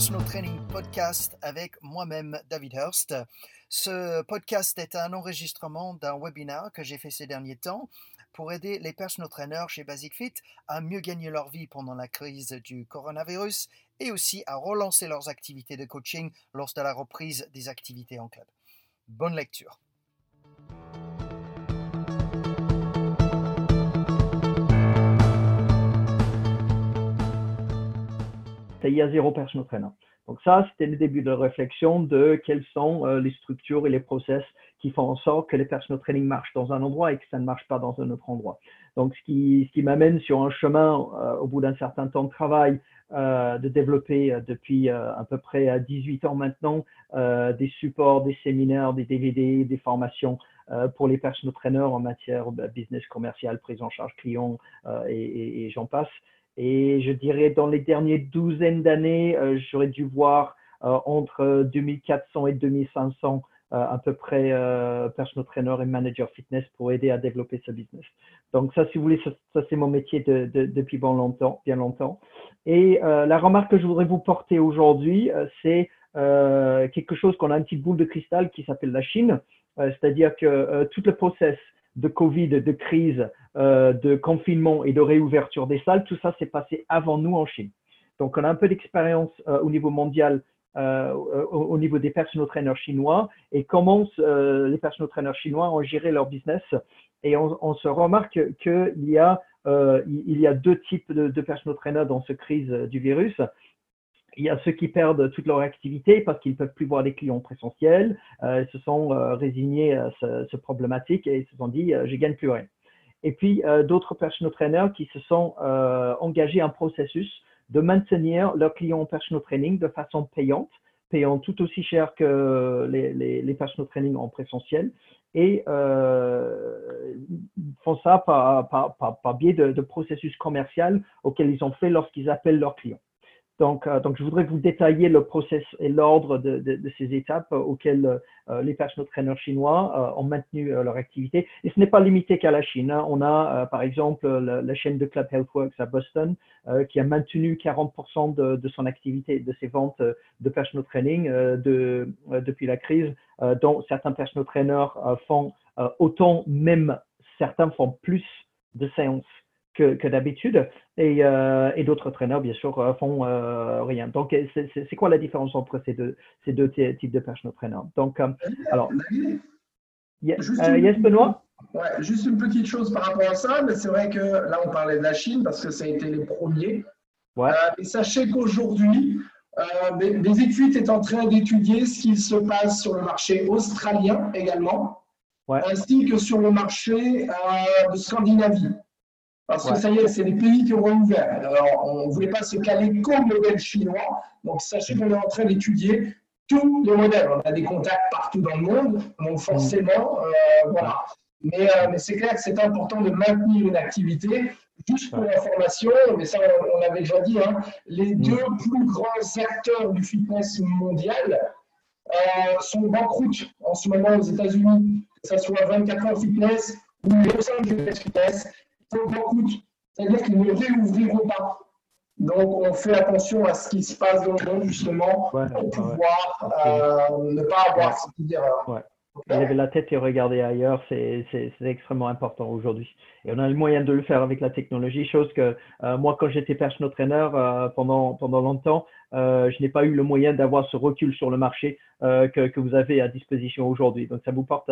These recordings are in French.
Personal Training Podcast avec moi-même, David Hurst. Ce podcast est un enregistrement d'un webinaire que j'ai fait ces derniers temps pour aider les personal trainers chez Basic Fit à mieux gagner leur vie pendant la crise du coronavirus et aussi à relancer leurs activités de coaching lors de la reprise des activités en club. Bonne lecture. Il y a zéro personal trainer. Donc ça, c'était le début de réflexion de quelles sont euh, les structures et les process qui font en sorte que les personal training marchent dans un endroit et que ça ne marche pas dans un autre endroit. Donc ce qui, m'amène sur un chemin euh, au bout d'un certain temps de travail euh, de développer depuis à peu près 18 ans maintenant des supports, des séminaires, des DVD, des formations pour les personal trainers en matière de business commercial, prise en charge client et j'en passe. Et je dirais dans les dernières douzaines d'années, euh, j'aurais dû voir euh, entre 2400 et 2500 euh, à peu près personal trainer et manager fitness pour aider à développer ce business. Donc ça, si vous voulez, ça, c'est mon métier de, depuis bien longtemps. Et la remarque que je voudrais vous porter aujourd'hui, c'est quelque chose qu'on a une petite boule de cristal qui s'appelle la Chine. C'est-à-dire que tout le process de Covid, de crise, euh, de confinement et de réouverture des salles, tout ça s'est passé avant nous en Chine. Donc, on a un peu d'expérience euh, au niveau mondial, euh, au, niveau des personal trainers chinois et comment les personal trainers chinois ont géré leur business. Et on, se remarque qu'il y, a, deux types de, de personal trainers dans cette crise du virus il y a ceux qui perdent toute leur activité parce qu'ils ne peuvent plus voir des clients présentiels, euh, ils se sont euh, résignés à ce, ce, problématique et ils se sont dit euh, je gagne plus rien. Et puis euh, d'autres personal trainers qui se sont engagés un processus de maintenir leurs clients en personal training de façon payante, payant tout aussi cher que les, les, personal training en présentiel et font ça par biais de, de processus commercial auxquels ils ont fait lorsqu'ils appellent leurs clients. Donc, euh, donc, je voudrais vous détailler le process et l'ordre de, de, de, ces étapes auxquelles euh, les personal trainers chinois euh, ont maintenu leur activité. Et ce n'est pas limité qu'à la Chine. Hein. On a, par exemple, la, chaîne de Club Healthworks à Boston qui a maintenu 40% de, de, son activité, de ses ventes de personal training de, depuis la crise, dont certains personal trainers font autant, même certains font plus de séances que, d'habitude. Et, euh, et d'autres traîneurs, bien sûr, euh, font euh, rien. Donc, c'est quoi la différence entre ces deux, ces deux types de personal trainers Donc, alors, yes, Benoît? Ouais, juste une petite chose par rapport à ça, mais c'est vrai que là, on parlait de la Chine parce que ça a été les premiers. Ouais. sachez qu'aujourd'hui, euh, des, études est en train d'étudier ce qui se passe sur le marché australien également, ouais. ainsi que sur le marché de Scandinavie. Parce que ça y est, c'est les pays qui ont ouvert. Alors, on ne voulait pas se caler comme modèle chinois. Donc, sachez qu'on est en train d'étudier tous les modèles. On a des contacts partout dans le monde. Donc, forcément, euh, voilà. Mais, euh, mais c'est clair que c'est important de maintenir une activité. Juste pour l'information, mais ça, on, avait déjà dit, hein, les mm. deux plus grands acteurs du fitness mondial euh, sont banqueroute en ce moment aux États-Unis, que ce soit 24 heures fitness ou Los Angeles fitness c'est-à-dire qu'ils ne réouvriront pas. Donc, on fait attention à ce qui se passe dans le monde, justement, pour pouvoir euh, ne pas avoir cette erreur. Ouais. Lever la tête et regarder ailleurs, c'est extrêmement important aujourd'hui. Et on a le moyen de le faire avec la technologie, chose que euh, moi, quand j'étais personal trainer euh, pendant, pendant longtemps, euh, je n'ai pas eu le moyen d'avoir ce recul sur le marché euh, que, que, vous avez à disposition aujourd'hui. Donc, ça vous porte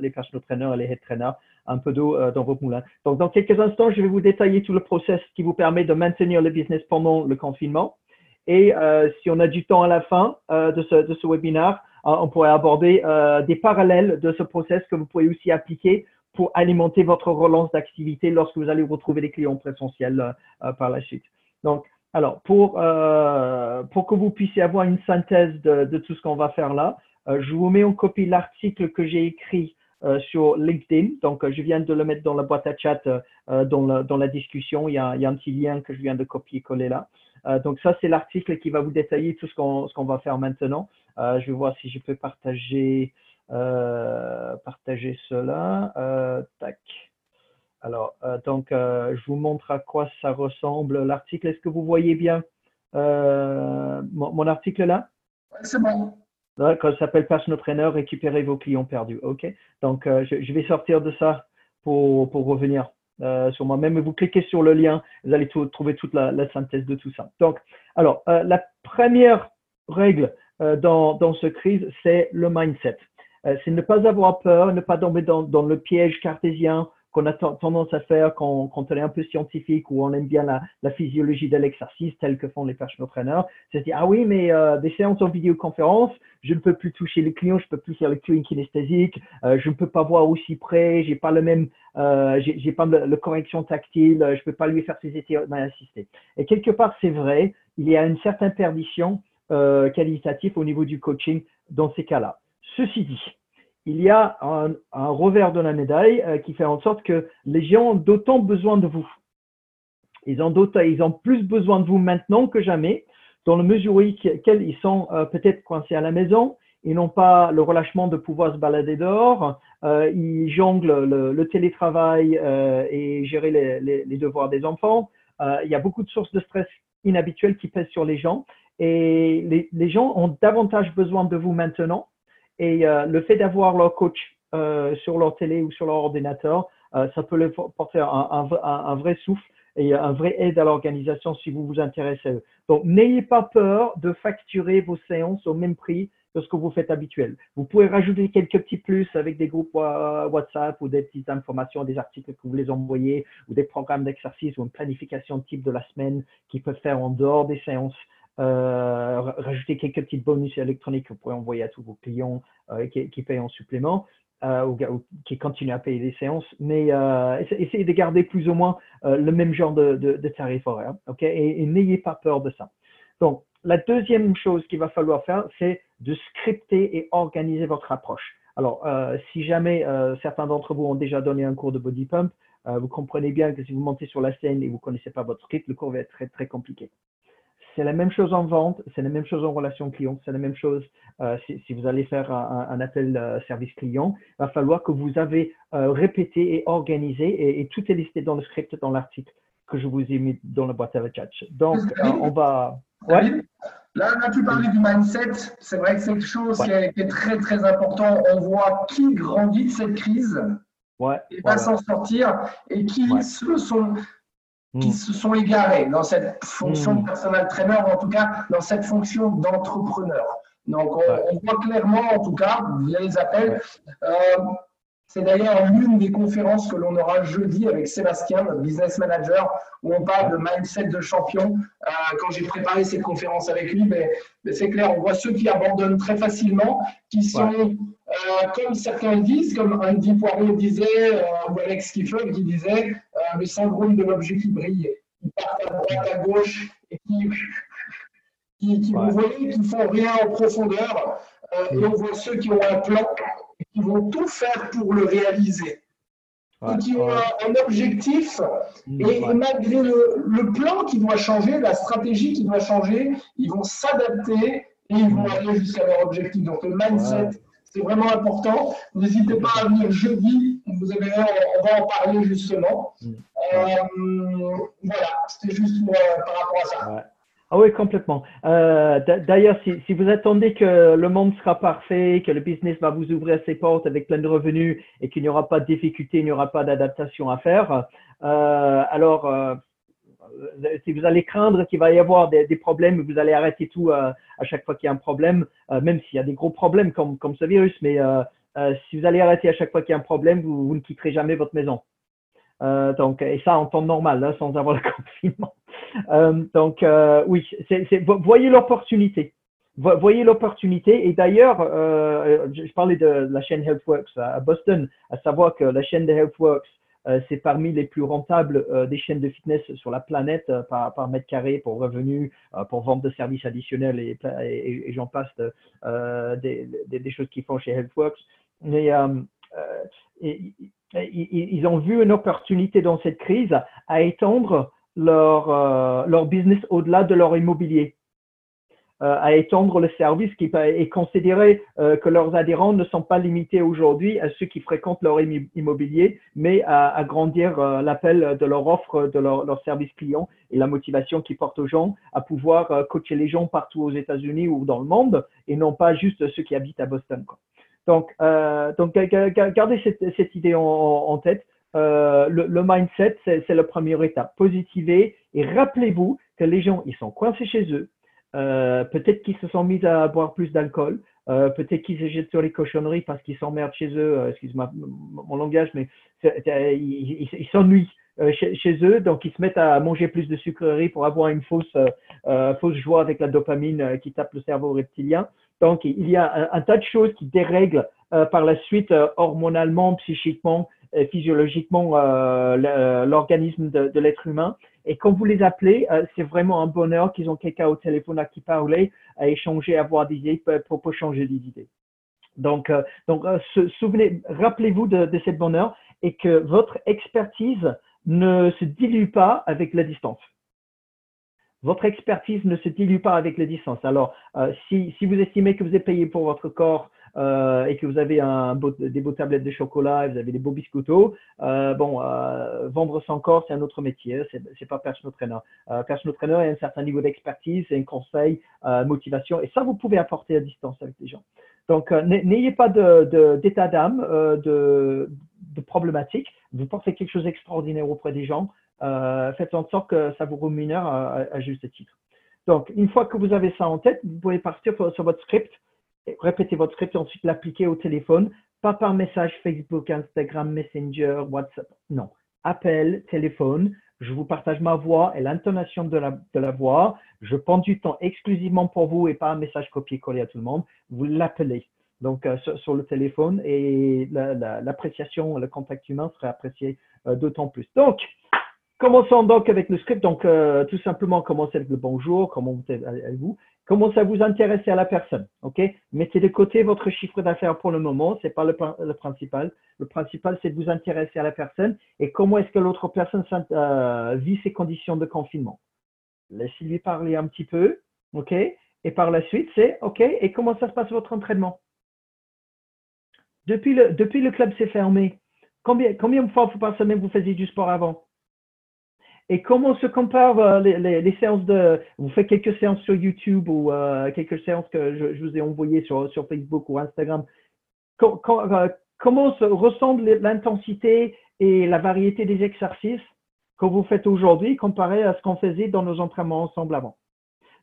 les personal trainers et les head trainers un peu d'eau euh, dans vos moulins. Donc, dans quelques instants, je vais vous détailler tout le process qui vous permet de maintenir le business pendant le confinement. Et si on a du temps à la fin de ce, de ce webinaire, on pourrait aborder des parallèles de ce process que vous pouvez aussi appliquer pour alimenter votre relance d'activité lorsque vous allez retrouver les clients présentiels par la suite. Donc, alors, pour, euh, pour que vous puissiez avoir une synthèse de, tout ce qu'on va faire là, euh, je vous mets en copie l'article que j'ai écrit euh, sur LinkedIn. Donc, euh, je viens de le mettre dans la boîte à chat euh, dans, la, dans la discussion. Il y, a, il y, a, un petit lien que je viens de copier-coller là. Donc, ça, c'est l'article qui va vous détailler tout ce qu'on va faire maintenant. je vais voir si je peux partager, partager cela. tac. Alors, donc, je vous montre à quoi ça ressemble l'article. Est-ce que vous voyez bien mon, article là? C'est bon. Ça s'appelle Personal Trainer, récupérer vos clients perdus. OK Donc, je, vais sortir de ça pour, pour revenir sur moi-même. Vous cliquez sur le lien, vous allez trouver toute la, synthèse de tout ça. Donc, alors, la première règle dans, dans ce crise, c'est le mindset. Euh, c'est ne pas avoir peur, ne pas tomber dans, dans le piège cartésien qu'on a tendance à faire quand, on est un peu scientifique ou on aime bien la, physiologie de l'exercice tel que font les personal trainers. C'est dire, ah oui, mais euh, des séances en vidéoconférence, je ne peux plus toucher les clients, je ne peux plus faire le cueing kinesthésique, euh, je ne peux pas voir aussi près, j'ai pas le même, euh, j'ai pas le, correction tactile, je ne peux pas lui faire ses étirements assistés. Et quelque part, c'est vrai, il y a une certaine perdition euh, qualitative au niveau du coaching dans ces cas-là. Ceci dit, il y a un, revers de la médaille euh, qui fait en sorte que les gens ont d'autant besoin de vous. Ils ont, ils ont plus besoin de vous maintenant que jamais, dans la mesure où ils sont euh, peut-être coincés à la maison, ils n'ont pas le relâchement de pouvoir se balader dehors, euh, ils jonglent le, télétravail et gérer les, devoirs des enfants. il y a beaucoup de sources de stress inhabituelles qui pèsent sur les gens et les gens ont davantage besoin de vous maintenant et euh, le fait d'avoir leur coach euh, sur leur télé ou sur leur ordinateur, euh, ça peut leur porter un, vrai souffle et un vrai aide à l'organisation si vous vous intéressez à eux. Donc, n'ayez pas peur de facturer vos séances au même prix que ce que vous faites habituel. Vous pouvez rajouter quelques petits plus avec des groupes WhatsApp ou des petites informations, des articles que vous les envoyez ou des programmes d'exercice ou une planification type de la semaine qui peuvent faire en dehors des séances. Euh, rajouter quelques petites bonus électroniques que vous pouvez envoyer à tous vos clients euh, qui, payent en supplément euh, ou, qui continuent à payer des séances, mais essayez de garder plus ou moins le même genre de, tarif horaire, ok? Et, n'ayez pas peur de ça. Donc, la deuxième chose qu'il va falloir faire, c'est de scripter et organiser votre approche. Alors, si jamais certains d'entre vous ont déjà donné un cours de body pump, vous comprenez bien que si vous montez sur la scène et vous ne connaissez pas votre script, le cours va être très, très compliqué. C'est la même chose en vente, c'est la même chose en relation client, c'est la même chose euh, si, vous allez faire un, appel euh, service client. Il va falloir que vous avez euh, répété et organisé et, tout est listé dans le script, dans l'article que je vous ai mis dans la boîte à chat. Donc, on va. Ouais. Là, là, tu parlais du mindset. C'est vrai que c'est quelque chose qui, est, très, très important. On voit qui grandit de cette crise ouais, et va s'en sortir et qui se sont qui mm. se sont égarés dans cette fonction de mm. personnel trainer, ou en tout cas dans cette fonction d'entrepreneur. Donc, on, voit clairement, en tout cas, via les appels, euh, c'est d'ailleurs l'une des conférences que l'on aura jeudi avec Sébastien, notre business manager, où on parle de mindset de champion. Euh, quand j'ai préparé cette conférence avec lui, mais, c'est clair, on voit ceux qui abandonnent très facilement, qui sont, euh, comme certains disent, comme Andy Poirot disait, euh, ou Alex Kiffel qui disait, le syndrome de l'objet qui brille. Ils partent à droite, à gauche, et qui, qui, qui vous voyez, qui font rien en profondeur. et on voit ceux qui ont un plan qui vont tout faire pour le réaliser. et qui ont un, objectif, mmh, et, malgré le, plan qui doit changer, la stratégie qui doit changer, ils vont s'adapter et ils vont mmh. aller jusqu'à leur objectif. Donc le mindset, c'est vraiment important. N'hésitez pas à venir jeudi, vous avez, on va en parler justement. Mmh. Euh, voilà, c'était juste par rapport à ça. Ah oui, complètement. Euh, d'ailleurs, si, vous attendez que le monde sera parfait, que le business va vous ouvrir ses portes avec plein de revenus et qu'il n'y aura pas de difficultés, il n'y aura pas d'adaptation à faire, euh, alors si vous allez craindre qu'il va y avoir des, problèmes, vous allez arrêter tout à chaque fois qu'il y a un problème, même s'il y a des gros problèmes comme, ce virus, mais si vous allez arrêter à chaque fois qu'il y a un problème, vous, ne quitterez jamais votre maison. donc, et ça en temps normal, hein, sans avoir le confinement. Euh, donc, euh, oui, voyez l'opportunité. Voyez l'opportunité. Et d'ailleurs, euh, je parlais de la chaîne HealthWorks à Boston, à savoir que la chaîne de HealthWorks, c'est parmi les plus rentables des chaînes de fitness sur la planète par, par, mètre carré pour revenus, pour vente de services additionnels et, j'en passe des, choses qu'ils font chez HealthWorks. Mais ils ont vu une opportunité dans cette crise à étendre euh, leur business au-delà de leur immobilier. À étendre le service qui est considéré que leurs adhérents ne sont pas limités aujourd'hui à ceux qui fréquentent leur immobilier, mais à agrandir l'appel de leur offre, de leur, leur, service client et la motivation qui porte aux gens à pouvoir coacher les gens partout aux États-Unis ou dans le monde et non pas juste ceux qui habitent à Boston. Quoi. Donc, euh, donc gardez cette, cette idée en, en tête. Euh, le, le, mindset, c'est la première étape. Positivez et rappelez-vous que les gens, ils sont coincés chez eux. Euh, peut-être qu'ils se sont mis à boire plus d'alcool. Euh, peut-être qu'ils se jettent sur les cochonneries parce qu'ils s'emmerdent chez eux. Euh, excuse-moi mon langage, mais ils s'ennuient. Euh, chez, eux, donc ils se mettent à manger plus de sucreries pour avoir une fausse, euh, fausse joie avec la dopamine qui tape le cerveau reptilien. Donc, il y a un, tas de choses qui dérèglent euh, par la suite euh, hormonalement, psychiquement, physiologiquement euh, l'organisme de, l'être humain. Et quand vous les appelez, c'est vraiment un bonheur qu'ils ont quelqu'un au téléphone à qui parler, à échanger, à avoir des idées pour, pour changer des idées. Donc, donc souvenez, rappelez-vous de, de cette bonheur et que votre expertise ne se dilue pas avec la distance votre expertise ne se dilue pas avec les distances. Alors, euh, si, si, vous estimez que vous êtes payé pour votre corps euh, et que vous avez des beaux tablettes de chocolat, et vous avez des beaux biscottos, euh, bon, euh, vendre son corps, c'est un autre métier, c'est, c'est pas personal trainer. Personal trainer a un certain niveau d'expertise, c'est un conseil, motivation, et ça, vous pouvez apporter à distance avec les gens. Donc, n'ayez pas d'état d'âme, de, problématique. Vous portez quelque chose d'extraordinaire auprès des gens. Faites en sorte que ça vous rémunère à, juste titre. Donc, une fois que vous avez ça en tête, vous pouvez partir sur votre script, répéter votre script et ensuite l'appliquer au téléphone, pas par message Facebook, Instagram, Messenger, WhatsApp. Non. Appel, téléphone, je vous partage ma voix et l'intonation de la, voix. Je prends du temps exclusivement pour vous et pas un message copié-collé à tout le monde. Vous l'appelez donc euh, sur, le téléphone et l'appréciation, le contact humain serait apprécié euh, d'autant plus. Donc, Commençons donc avec le script. Donc, euh, tout simplement, commencez avec le bonjour, comment allez-vous Commencez à vous intéresser à la personne. Mettez de côté votre chiffre d'affaires pour le moment, ce n'est pas le, principal. Le principal, c'est de vous intéresser à la personne et comment est-ce que l'autre personne euh, vit ses conditions de confinement. Laissez-lui parler un petit peu. Et par la suite, c'est OK, et comment ça se passe votre entraînement? Depuis le, depuis le club s'est fermé, combien, combien de fois par semaine vous faisiez du sport avant? Et comment se comparent euh, les, séances de... Vous faites quelques séances sur YouTube ou euh, quelques séances que je, vous ai envoyées sur, sur Facebook ou Instagram. Euh, comment se ressemble l'intensité et la variété des exercices que vous faites aujourd'hui comparé à ce qu'on faisait dans nos entraînements ensemble avant?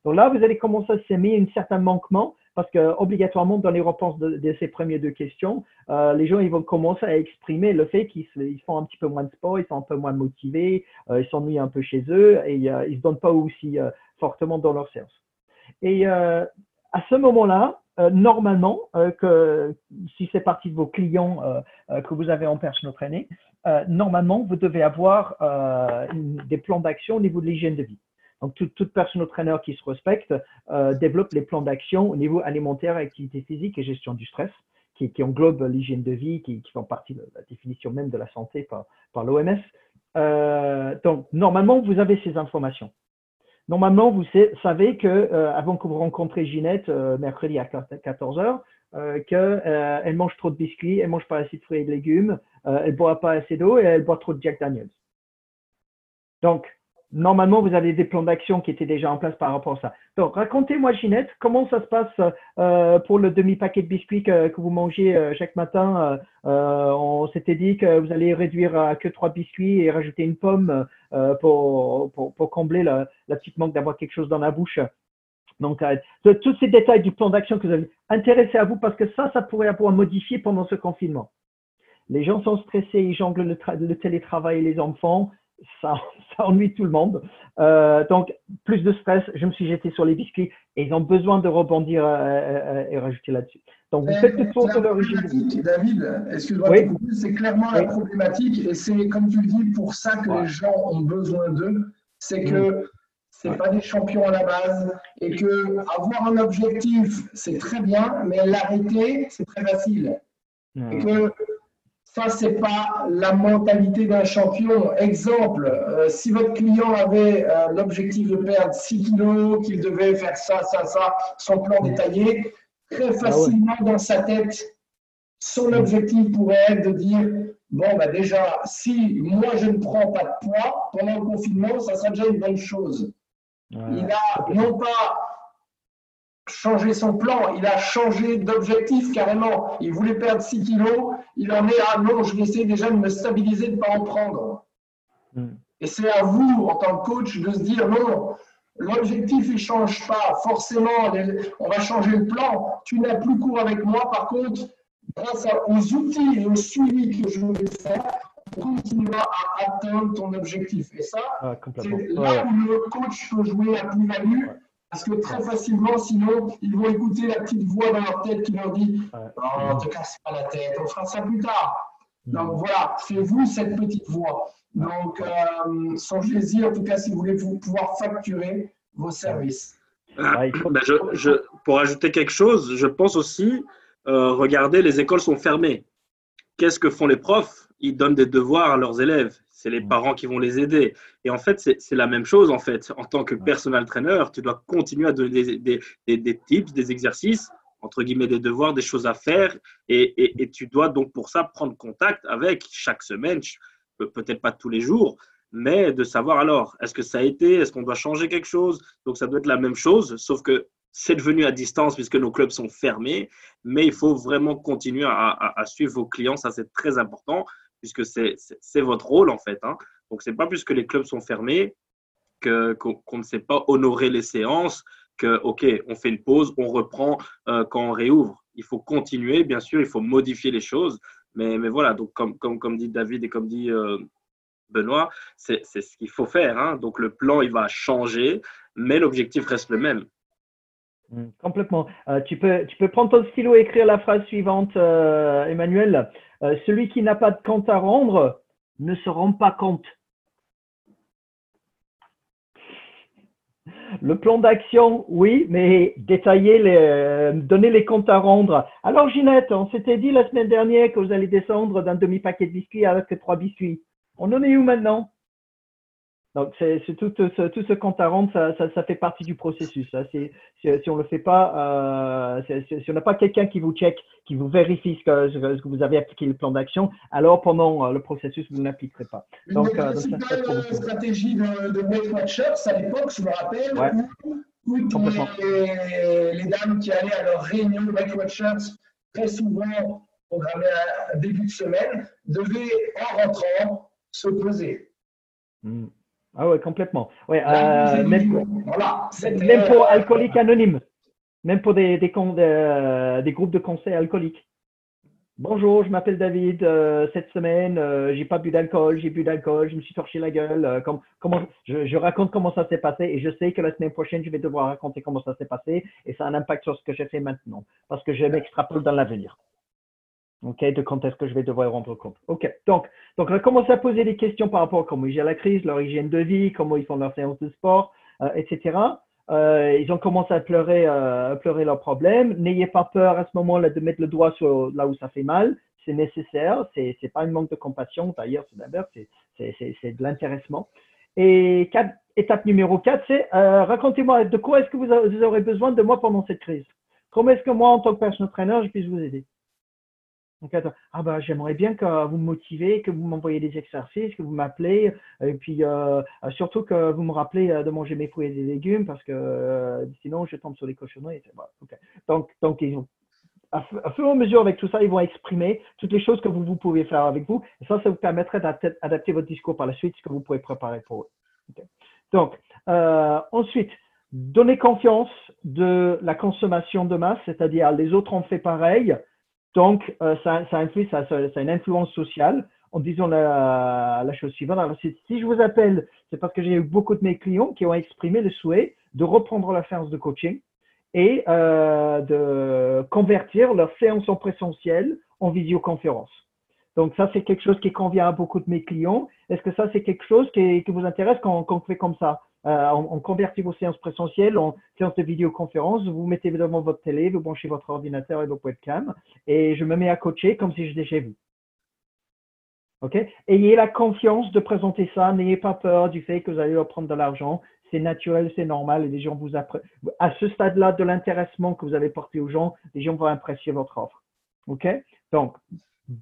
Donc là, vous allez commencer à s'aimer un certain manquement parce que obligatoirement dans les réponses de, ces premières deux questions, euh, les gens ils vont commencer à exprimer le fait qu'ils font un petit peu moins de sport, ils sont un peu moins motivés, euh, ils s'ennuient un peu chez eux et euh, ils se donnent pas aussi fortement dans leur séance. Et à ce moment-là, normalement, que si c'est partie de vos clients que vous avez en personal training, normalement vous devez avoir des plans d'action au niveau de l'hygiène de vie. Donc, toute, toute personne trainer qui se respecte euh, développe les plans d'action au niveau alimentaire, activité physique et gestion du stress, qui, qui englobe l'hygiène de vie, qui, font partie de la définition même de la santé par, l'OMS. Euh, donc, normalement, vous avez ces informations. Normalement, vous savez que euh, avant que vous rencontrez Ginette mercredi à 14 h euh, qu'elle mange trop de biscuits, elle mange pas assez de fruits et de légumes, elle boit pas assez d'eau et elle boit trop de Jack Daniels. Donc, normalement, vous avez des plans d'action qui étaient déjà en place par rapport à ça. Donc, racontez-moi, Ginette, comment ça se passe euh, pour le demi-paquet de biscuits que, vous mangez euh, chaque matin euh, On s'était dit que vous allez réduire à que trois biscuits et rajouter une pomme pour, pour, combler la, petite manque d'avoir quelque chose dans la bouche. Donc, tous ces détails du plan d'action que vous avez intéressés à vous parce que ça, ça pourrait avoir modifié pendant ce confinement. Les gens sont stressés, ils jonglent le, le télétravail et les enfants ça, ça, ennuie tout le monde. Euh, donc, plus de stress, je me suis jeté sur les biscuits et ils ont besoin de rebondir euh, euh, et rajouter là-dessus. Donc, vous faites le tour de l'origine. David, excuse-moi, c'est clairement la problématique et c'est, comme tu le dis, pour ça que les gens ont besoin d'eux. C'est que ce n'est pas des champions à la base et que avoir un objectif, c'est très bien, mais l'arrêter, c'est très facile. Et que ça, c'est pas la mentalité d'un champion. Exemple, euh, si votre client avait euh, l'objectif de perdre 6 kilos, qu'il devait faire ça, ça, ça, son plan détaillé, très ah facilement dans sa tête, son objectif pourrait être de dire bon, bah déjà, si moi je ne prends pas de poids pendant le confinement, ça sera déjà une bonne chose. Il a non pas changé son plan, il a changé d'objectif carrément. Il voulait perdre 6 kilos, il en est à non, je vais essayer déjà de me stabiliser, de ne pas en prendre. Hmm. Et c'est à vous, en tant que coach, de se dire non, l'objectif ne change pas forcément, on va changer le plan. Tu n'as plus cours avec moi, par contre, grâce aux outils et au suivi que je vais faire, on continuera à atteindre ton objectif. Et ça, ah, c'est là où le coach peut jouer à plus-value parce que très facilement, sinon, ils vont écouter la petite voix dans leur tête qui leur dit Non, ne te casse pas la tête, on fera ça plus tard. Mm. Donc voilà, faites-vous cette petite voix. Donc, euh, songez-y, en tout cas, si vous voulez pouvoir facturer vos services. Ah, ben, je, pour ajouter quelque chose, je pense aussi, euh, regardez, les écoles sont fermées. Qu'est-ce que font les profs? Ils donnent des devoirs à leurs élèves c'est les mm. parents qui vont les aider. Et en fait, c'est la même chose, en fait. En tant que personal trainer, tu dois continuer à donner des, des, tips, des exercices, entre guillemets, des devoirs, des choses à faire. Et, et, tu dois donc pour ça prendre contact avec chaque semaine, peut-être pas tous les jours, mais de savoir alors, est-ce que ça a été, est-ce qu'on doit changer quelque chose? Donc ça doit être la même chose, sauf que c'est devenu à distance puisque nos clubs sont fermés, mais il faut vraiment continuer à, à suivre vos clients, ça c'est très important puisque c'est votre rôle en fait. Hein. Donc, c'est pas puisque les clubs sont fermés qu'on ne sait pas honorer les séances, que, OK, on fait une pause, on reprend euh, quand on réouvre. Il faut continuer, bien sûr, il faut modifier les choses. Mais, mais voilà, donc comme, comme, comme dit David et comme dit euh, Benoît, c'est ce qu'il faut faire. Hein. Donc, le plan, il va changer, mais l'objectif reste le même. Mmh, complètement. Euh, tu, peux, tu peux prendre ton stylo et écrire la phrase suivante, Emmanuel. Euh, celui qui n'a pas de compte à rendre ne se rend pas compte. Le plan d'action, oui, mais détailler, euh, donner les comptes à rendre. Alors Ginette, on s'était dit la semaine dernière que vous allez descendre d'un demi-paquet de biscuits avec trois biscuits. On en est où maintenant? Donc, c'est tout, tout, tout, ce compte à rendre, ça, ça, ça fait partie du processus. Hein. Si, si, on le fait pas, euh, si, on n'a pas quelqu'un qui vous check, qui vous vérifie ce que, ce que vous avez appliqué le plan d'action, alors pendant euh, le processus, vous ne l'appliquerez pas. Une donc, euh, stratégie de, de Weight Watchers à l'époque, je me rappelle, où, les, les, dames qui allaient à leur réunion de Weight Watchers, très souvent programmées à début de semaine, devaient, en rentrant, se poser. Hmm. Ah ouais, complètement. Ouais, euh, même, même, pour alcooliques anonymes, même pour des, des, euh, des, groupes de conseils alcooliques. Bonjour, je m'appelle David. Euh, cette semaine, euh, j'ai pas bu d'alcool, j'ai bu d'alcool, je me suis torché la gueule. Euh, comment, je, je, raconte comment ça s'est passé et je sais que la semaine prochaine, je vais devoir raconter comment ça s'est passé et ça a un impact sur ce que j'ai fait maintenant parce que je m'extrapole dans l'avenir. OK, de quand est-ce que je vais devoir rendre compte. OK, donc, donc on a commencé à poser des questions par rapport à comment ils gèrent la crise, leur hygiène de vie, comment ils font leur séance de sport, euh, etc. Euh, ils ont commencé à pleurer, euh, à pleurer leurs problèmes. N'ayez pas peur à ce moment-là de mettre le doigt sur là où ça fait mal. C'est nécessaire. C'est n'est pas une manque de compassion. D'ailleurs, c'est c'est de l'intéressement. Et étape numéro 4, c'est euh, racontez-moi de quoi est-ce que vous, vous, aurez besoin de moi pendant cette crise. Comment est-ce que moi, en tant que personal trainer, je puisse vous aider? Ah bah, j'aimerais bien que vous me motivez, que vous m'envoyez des exercices, que vous m'appelez, et puis euh, surtout que vous me rappelez de manger mes fruits et des légumes, parce que euh, sinon je tombe sur les cochonneries. Donc, donc ils ont, à, fur et à mesure avec tout ça, ils vont exprimer toutes les choses que vous, vous pouvez faire avec vous. Et ça, ça vous permettrait d'adapter votre discours par la suite, ce que vous pouvez préparer pour eux. Donc, euh, ensuite, donner confiance de la consommation de masse, c'est-à-dire les autres ont fait pareil. Donc, euh, ça, ça, influe, ça, ça, a une influence sociale en disant la, la chose suivante. Alors, si, je vous appelle, c'est parce que j'ai eu beaucoup de mes clients qui ont exprimé le souhait de reprendre la séance de coaching et euh, de convertir leur séance en présentiel en visioconférence. Donc, ça, c'est quelque chose qui convient à beaucoup de mes clients. Est-ce que ça, c'est quelque chose qui, qui vous intéresse quand, quand on fait comme ça? Euh, on, convertit vos séances présentielles en séances de vidéoconférence. Vous mettez devant votre télé, vous branchez votre ordinateur et votre webcam, et je me mets à coacher comme si j'étais chez vous. OK? Ayez la confiance de présenter ça. N'ayez pas peur du fait que vous allez prendre de l'argent. C'est naturel, c'est normal. Et les gens vous apprennent. À ce stade-là de l'intéressement que vous avez porté aux gens, les gens vont apprécier votre offre. OK? Donc,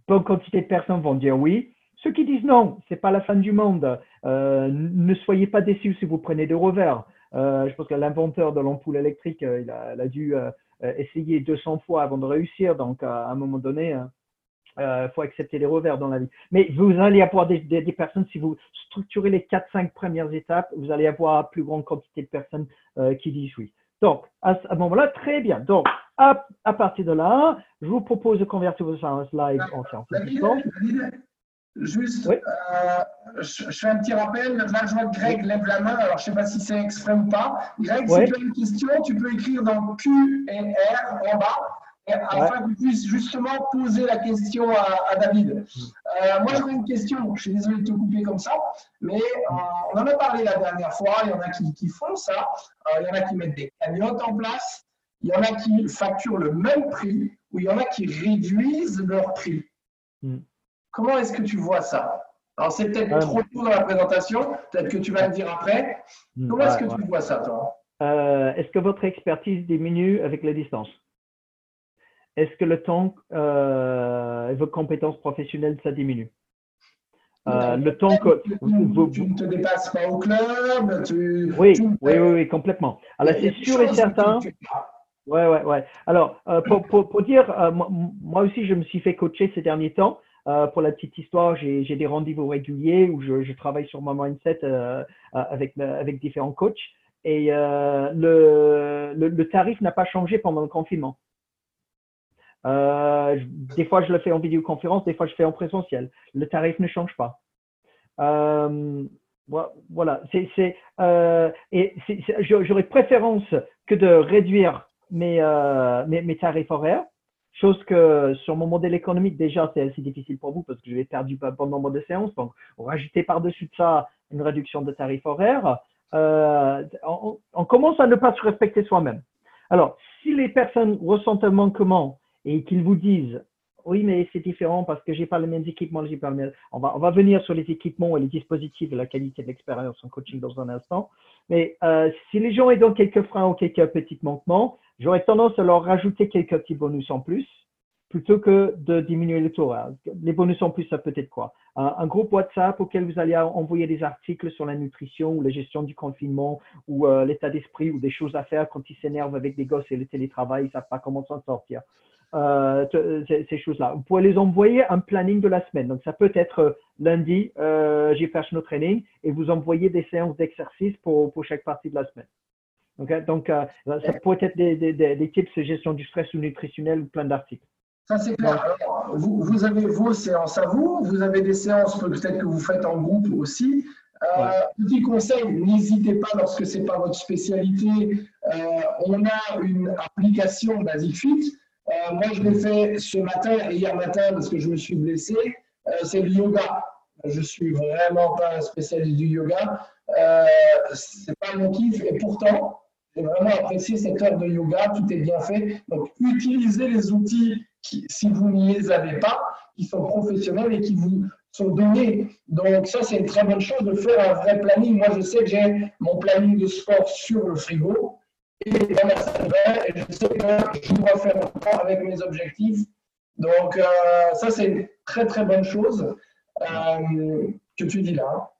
bonne quantité de personnes vont dire oui. Ceux qui disent non, c'est pas la fin du monde. Euh, ne soyez pas déçus si vous prenez des revers. Euh, je pense que l'inventeur de l'ampoule électrique, euh, il, a, dû essayer 200 fois avant de réussir. Donc, à un moment donné, il euh, faut accepter les revers dans la vie. Mais vous allez avoir des, personnes, si vous structurez les 4-5 premières étapes, vous allez avoir plus grande quantité de personnes euh, qui disent oui. Donc, à ce moment-là, très bien. Donc, à, à, partir de là, je vous propose de convertir vos séances live en séance Juste, euh, je, fais un petit rappel. Là, je vois que Greg lève la main. Alors, je ne sais pas si c'est exprès ou pas. Greg, si tu as une question, tu peux écrire dans Q et R en bas afin que puisse justement poser la question à, David. Euh, moi, j'aurais une question. Je suis désolé de te couper comme ça, mais euh, on en a parlé la dernière fois. Il y en a qui, font ça. Il y en a qui mettent des cagnottes en place. Il y en a qui facturent le même prix ou il y en a qui réduisent leur prix. Hmm. Comment est-ce que tu vois ça? Alors, c'est peut-être trop tôt dans la présentation. Peut-être que tu vas le dire après. Comment est-ce que tu vois ça, toi? Est-ce que votre expertise diminue avec la distance? Est-ce que le temps euh, et vos compétences professionnelles, ça diminue? Euh, le temps que tu, ne te dépasses pas au club, oui, oui, oui, complètement. Alors c'est sûr et certain. Ouais, ouais, ouais. Alors euh, pour, dire, moi, aussi je me suis fait coacher ces derniers temps. Pour la petite histoire, j'ai des rendez-vous réguliers où je, travaille sur mon mindset avec avec différents coachs et le, tarif n'a pas changé pendant le confinement. Euh, des fois, je le fais en vidéoconférence, des fois, je le fais en présentiel. Le tarif ne change pas. Euh, voilà, euh, et j'aurais préférence que de réduire mes, tarifs horaires, chose que sur mon modèle économique, déjà, c'est assez difficile pour vous parce que je vais perdre du bon nombre de séances. Donc, rajouter par-dessus de ça une réduction de tarifs horaires, on, on, commence à ne pas se respecter soi-même. Alors, si les personnes ressentent un manquement et qu'ils vous disent oui, mais c'est différent parce que j'ai pas les mêmes équipements, j'ai pas On va, on va venir sur les équipements et les dispositifs de la qualité de l'expérience en coaching dans un instant. Mais euh, si les gens ont donc quelques freins ou quelques petits manquements, j'aurais tendance à leur rajouter quelques petits bonus en plus plutôt que de diminuer le taux. Les bonus en plus, ça peut être quoi? Un, groupe WhatsApp auquel vous allez envoyer des articles sur la nutrition ou la gestion du confinement ou euh, l'état d'esprit ou des choses à faire quand ils s'énervent avec des gosses et le télétravail, ils ne savent pas comment s'en sortir. Euh, ces, choses-là. Vous pouvez les envoyer un planning de la semaine. Donc, ça peut être euh, lundi, euh, j'ai personal training et vous envoyez des séances d'exercice pour, pour, chaque partie de la semaine. Okay? Donc, euh, ça peut être des, des, des, tips de gestion du stress ou nutritionnel ou plein d'articles. Ça, c'est clair. vous, vous, avez vos séances à vous, vous avez des séances peut-être que vous faites en groupe aussi. Euh, Petit conseil, n'hésitez pas lorsque ce n'est pas votre spécialité. on a une application Basic Fit euh, moi, je l'ai fait ce matin et hier matin parce que je me suis blessé. Euh, c'est le yoga. Je suis vraiment pas un spécialiste du yoga. Euh, c'est pas mon kiff et pourtant, j'ai vraiment apprécié cette heure de yoga. Tout est bien fait. Donc, utilisez les outils qui, si vous n'y avez pas, qui sont professionnels et qui vous sont donnés. Donc, ça, c'est une très bonne chose de faire un vrai planning. Moi, je sais que j'ai mon planning de sport sur le frigo et dans la salle et je sais que je dois faire le temps avec mes objectifs. Donc, euh, ça, c'est une très, très bonne chose euh, que tu dis là.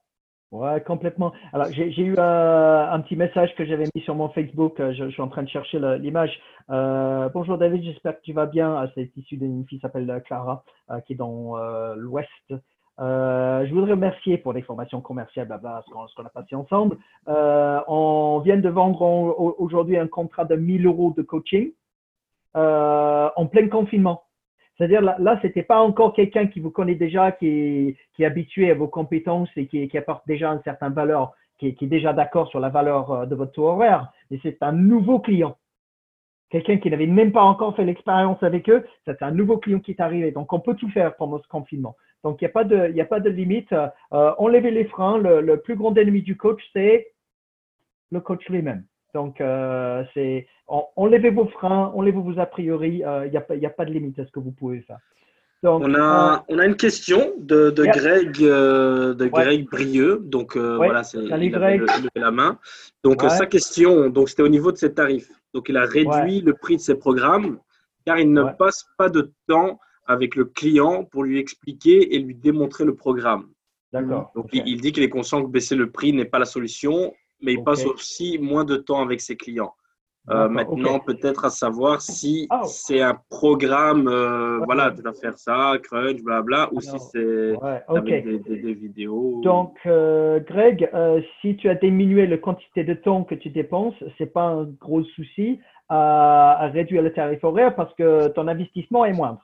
Ouais, complètement. Alors, j'ai eu euh, un petit message que j'avais mis sur mon Facebook. Je, suis en train de chercher l'image. bonjour David, j'espère que tu vas bien. C'est issu d'une fille qui s'appelle Clara, qui est dans l'Ouest euh, je voudrais remercier pour les formations commerciales, blabla, ce qu'on a passé ensemble. Euh, on vient de vendre aujourd'hui un contrat de 1000 euros de coaching euh, en plein confinement. C'est-à-dire là, là c'était pas encore quelqu'un qui vous connaît déjà, qui est, habitué à vos compétences et qui, apporte déjà une certaine valeur, qui, est déjà d'accord sur la valeur euh, de votre taux horaire. Mais c'est un nouveau client quelqu'un qui n'avait même pas encore fait l'expérience avec eux, c'est un nouveau client qui est arrivé. Donc, on peut tout faire pendant ce confinement. Donc, il n'y a, pas de, a pas de limite. Euh, enlever les freins. Le, plus grand ennemi du coach, c'est le coach lui-même. Donc, euh, c'est enlevez vos freins, enlevez vos a priori. Il euh, n'y a, a, pas de limite à ce que vous pouvez faire. on, a, on a une question de, de Greg, de Greg Brieux. Donc voilà, c'est il avait la main. Donc sa question, donc c'était au niveau de ses tarifs. Donc il a réduit le prix de ses programmes car il ne passe pas de temps avec le client pour lui expliquer et lui démontrer le programme. D'accord. Donc il, dit qu'il est conscient que baisser le prix n'est pas la solution, mais il passe aussi moins de temps avec ses clients. Euh, maintenant, peut-être à savoir si ah. c'est un programme, euh, voilà, tu vas faire ça, crunch, blabla, ou si c'est des, vidéos. Donc, euh, Greg, si tu as diminué la quantité de temps que tu dépenses, c'est pas un gros souci à, à réduire le tarif horaire parce que ton investissement est moindre.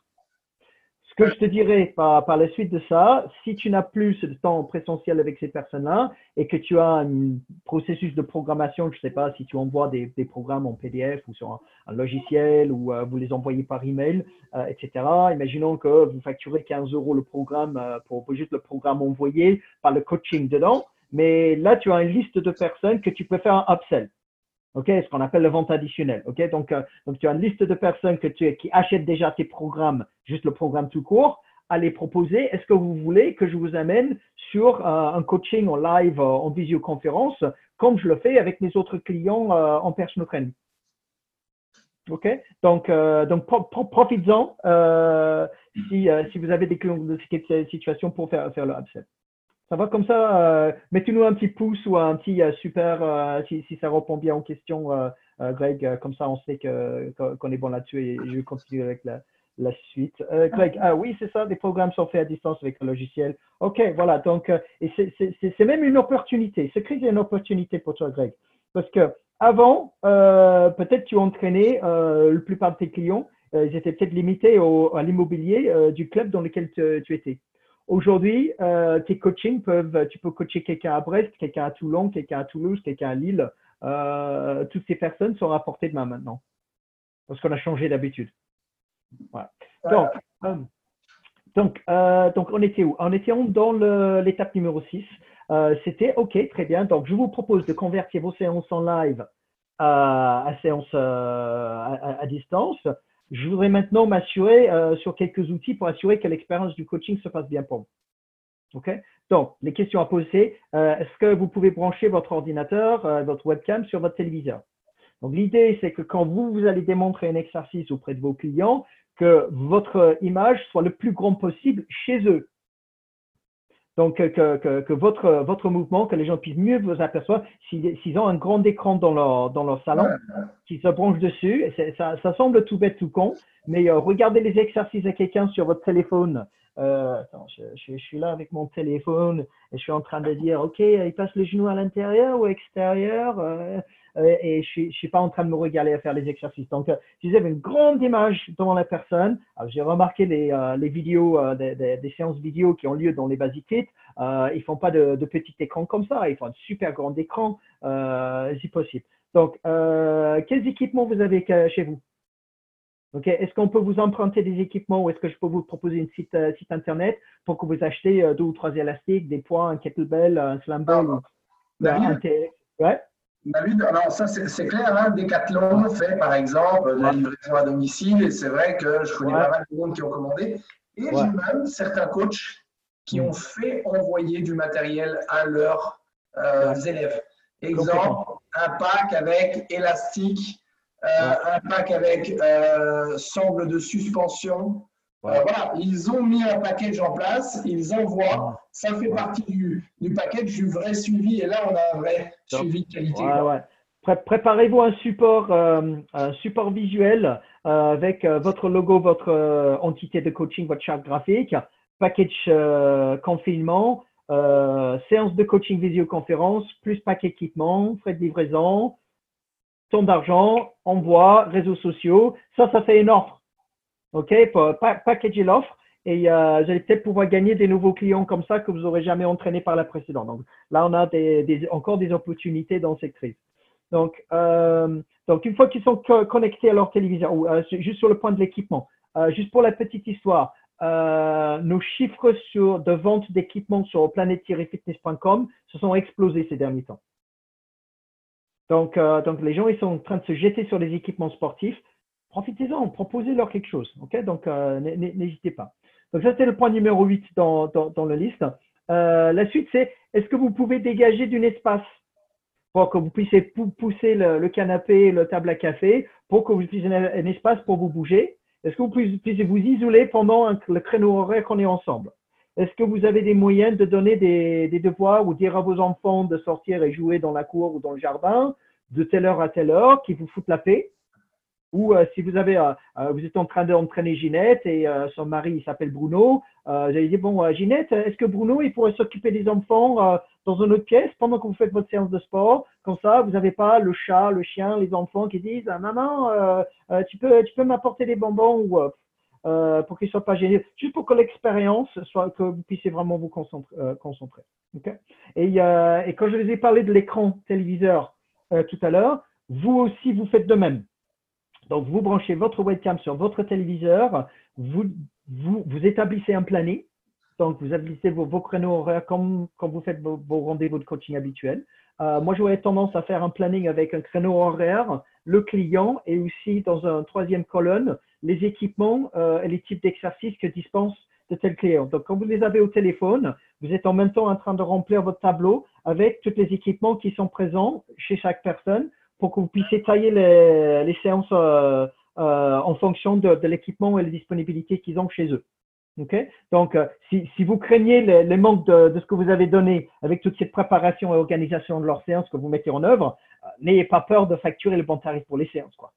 Ce que je te dirais par, par la suite de ça, si tu n'as plus de temps présentiel avec ces personnes-là et que tu as un processus de programmation, je ne sais pas si tu envoies des, des, programmes en PDF ou sur un, logiciel ou euh, vous les envoyez par email, euh, etc. Imaginons que vous facturez 15 euros le programme euh, pour, pour juste le programme envoyé par le coaching dedans. Mais là, tu as une liste de personnes que tu peux faire un upsell. OK, ce qu'on appelle la vente additionnelle. OK, donc, euh, donc tu as une liste de personnes que tu, qui achètent déjà tes programmes, juste le programme tout court, à les proposer. Est-ce que vous voulez que je vous amène sur euh, un coaching en live, euh, en visioconférence, comme je le fais avec mes autres clients en personal training? OK, donc, donc profites-en si, si vous avez des clients de cette situation pour faire, faire le upsell. Ça va comme ça euh, Mettez-nous un petit pouce ou un petit euh, super euh, si, si, ça répond bien aux questions, Greg. comme ça, on sait qu'on est bon là-dessus et je vais continuer avec la, la suite. Greg, ah oui, c'est ça, des programmes sont faits à distance avec le logiciel. OK, voilà. Donc, et c'est même une opportunité. Ce crise est une opportunité pour toi, Greg. Parce que avant, peut-être tu entraînais la plupart de tes clients, ils étaient peut-être limités au, à l'immobilier du club dans lequel tu étais. Aujourd'hui, euh, tes coachings peuvent, tu peux coacher quelqu'un à Brest, quelqu'un à Toulon, quelqu'un à Toulouse, quelqu'un à Lille. Euh, toutes ces personnes sont à portée de main maintenant. Parce qu'on a changé d'habitude. Voilà. Donc, euh, donc, donc, on était où? On était dans l'étape numéro 6. Euh, C'était OK, très bien. Donc, je vous propose de convertir vos séances en live à, à séances à, à, distance. Je voudrais maintenant m'assurer euh, sur quelques outils pour assurer que l'expérience du coaching se passe bien pour vous. OK? Donc, les questions à poser. Euh, est-ce que vous pouvez brancher votre ordinateur, euh, votre webcam sur votre téléviseur? Donc, l'idée, c'est que quand vous, vous allez démontrer un exercice auprès de vos clients, que votre image soit le plus grand possible chez eux. Donc, que, que, que, votre, votre mouvement, que les gens puissent mieux vous apercevoir s'ils ont un grand écran dans leur, dans leur salon, qu'ils se branchent dessus. Ça, ça, semble tout bête, tout con, mais euh, regardez les exercices à quelqu'un sur votre téléphone. Euh, je, suis là avec mon téléphone et je suis en train de dire, OK, il passe le genou à l'intérieur ou à l'extérieur. Euh, euh, et je je suis pas en train de me regarder à faire les exercices. Donc, euh, vous avez une grande image devant la personne, j'ai remarqué les, euh, vidéos, des, séances vidéo qui ont lieu dans les basic kits, euh, ils font pas de, de petits écrans comme ça, ils font un super grand écran, si possible. Donc, quels équipements vous avez chez vous? Est-ce qu'on peut vous emprunter des équipements ou est-ce que je peux vous proposer une site, site internet pour que vous achetez deux ou trois élastiques, des poids, un kettlebell, un slam ball, ou, un ouais. Alors ça c'est clair, hein, Decathlon fait par exemple de la livraison à domicile et c'est vrai que je connais pas mal de monde qui ont commandé. Et j'ai même certains coachs qui ont fait envoyer du matériel à leurs euh, élèves. Exemple, un pack avec élastique, euh, un pack avec euh, sangle de suspension, euh, voilà, ils ont mis un package en place, ils envoient, ça fait partie du, du package du vrai suivi, et là, on a un vrai suivi de qualité. Préparez-vous un support, euh, un support visuel euh, avec votre logo, votre entité de coaching, votre charte graphique, package confinement, séance de coaching visioconférence, plus pack équipement, frais de livraison, ton d'argent, envoi, réseaux sociaux. Ça, ça fait une offre. OK, packager l'offre et euh, vous allez peut-être pouvoir gagner des nouveaux clients comme ça que vous n'aurez jamais entraîné par la précédente. Donc là, on a encore des opportunités dans cette crise. Donc, euh, une fois qu'ils sont connectés à leur télévision, euh, juste sur le point de l'équipement, juste pour la petite histoire, nos chiffres sur, de vente d'équipements sur planète-fitness.com se sont explosés ces derniers temps. Donc, donc les gens ils sont en train de se jeter sur les équipements sportifs profitez-en, proposez-leur quelque chose. ok? Donc, euh, n'hésitez pas. Donc ça, c'est le point numéro 8 dans, dans, la liste. Euh, la suite, c'est est-ce que vous pouvez dégager d'un espace pour que vous puissiez pousser le, canapé, le table à café, pour que vous puissiez un, espace pour vous bouger? Est-ce que vous puissiez vous isoler pendant le créneau horaire qu'on est ensemble? Est-ce que vous avez des moyens de donner des, devoirs ou dire à vos enfants de sortir et jouer dans la cour ou dans le jardin de telle heure à telle heure qui vous foutent la paix? Ou euh, si vous avez, euh, euh, vous êtes en train d'entraîner Ginette et son mari s'appelle Bruno, vous allez dire bon Ginette, est-ce que Bruno il pourrait s'occuper des enfants dans une autre pièce pendant que vous faites votre séance de sport? Comme ça, vous n'avez pas le chat, le chien, les enfants qui disent ah, maman, tu peux, tu peux m'apporter des bonbons ou pour qu'ils soient pas gênés, juste pour que l'expérience soit que vous puissiez vraiment vous concentrer. concentrer. et, quand je vous ai parlé de l'écran téléviseur tout à l'heure, vous aussi vous faites de même. Donc, vous branchez votre webcam sur votre téléviseur, vous, vous, vous établissez un planning. Donc, vous établissez vos, vos créneaux horaires comme quand vous faites vos, rendez-vous de coaching habituels. Euh, moi, j'aurais tendance à faire un planning avec un créneau horaire, le client et aussi dans un troisième colonne, les équipements euh, et les types d'exercices que dispense de tel client. Donc, quand vous les avez au téléphone, vous êtes en même temps en train de remplir votre tableau avec tous les équipements qui sont présents chez chaque personne pour que vous puissiez tailler les, les séances euh, euh, en fonction de, de l'équipement et les disponibilités qu'ils ont chez eux. Donc, euh, si, si, vous craignez les, manques de, ce que vous avez donné avec toute cette préparation et organisation de leurs séances que vous mettez en œuvre, n'ayez pas peur de facturer le bon tarif pour les séances. Quoi.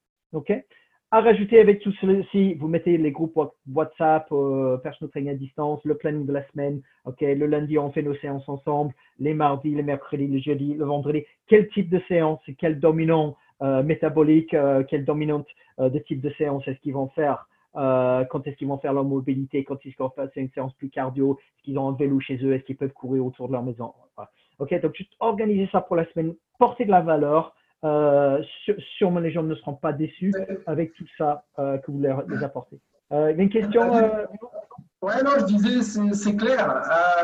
À rajouter avec tout ceci, vous mettez les groupes WhatsApp, euh, personal training à distance, le planning de la semaine. Ok, le lundi on fait nos séances ensemble, les mardis, les mercredis, les jeudis, le vendredi. Quel type de séance, quel dominant euh, métabolique, euh, quelle dominante euh, de type de séance est-ce qu'ils vont faire? Euh, Quand est-ce qu'ils vont faire leur mobilité? Quand est-ce qu'ils vont faire une séance plus cardio? Est-ce qu'ils ont un vélo chez eux? Est-ce qu'ils peuvent courir autour de leur maison? Ok, donc juste organiser ça pour la semaine, porter de la valeur. Euh, sûrement les gens ne seront pas déçus avec tout ça euh, que vous leur apportez. Euh, il y a une question Oui, non, je disais, c'est clair.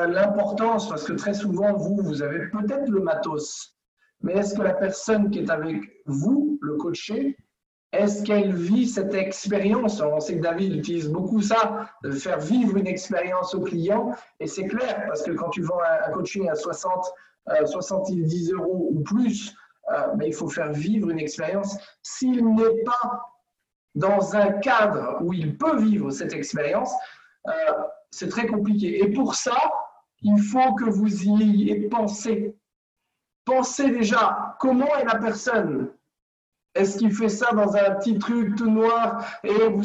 L'importance, parce que très souvent, vous, vous avez peut-être le matos, mais est-ce que la personne qui est avec vous, le coaché, est-ce qu'elle vit cette expérience? On sait que David utilise beaucoup ça, de faire vivre une expérience au client, et c'est clair, parce que quand tu vends un, coaching à 60, 70 euros ou plus, euh, mais il faut faire vivre une expérience. S'il n'est pas dans un cadre où il peut vivre cette expérience, euh, c'est très compliqué. Et pour ça, il faut que vous y ayez pensé. Pensez déjà comment est la personne. Est-ce qu'il fait ça dans un petit truc tout noir et vous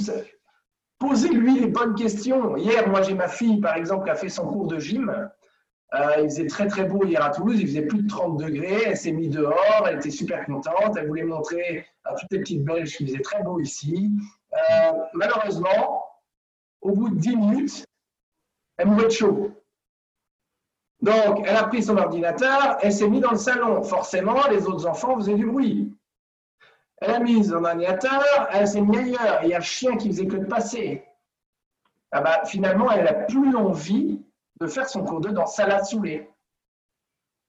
Posez-lui les bonnes questions. Hier, moi, j'ai ma fille, par exemple, qui a fait son cours de gym. Euh, il faisait très très beau hier à Toulouse, il faisait plus de 30 degrés, elle s'est mise dehors, elle était super contente, elle voulait montrer à toutes les petites Belges qu'il faisait très beau ici. Euh, malheureusement, au bout de 10 minutes, elle mourait de chaud. Donc, elle a pris son ordinateur, elle s'est mise dans le salon. Forcément, les autres enfants faisaient du bruit. Elle a mis son ordinateur, elle s'est mise ailleurs. Il y a un chien qui faisait que de passer. Ah bah, finalement, elle n'a plus envie de faire son cours 2 dans Salat Soulé.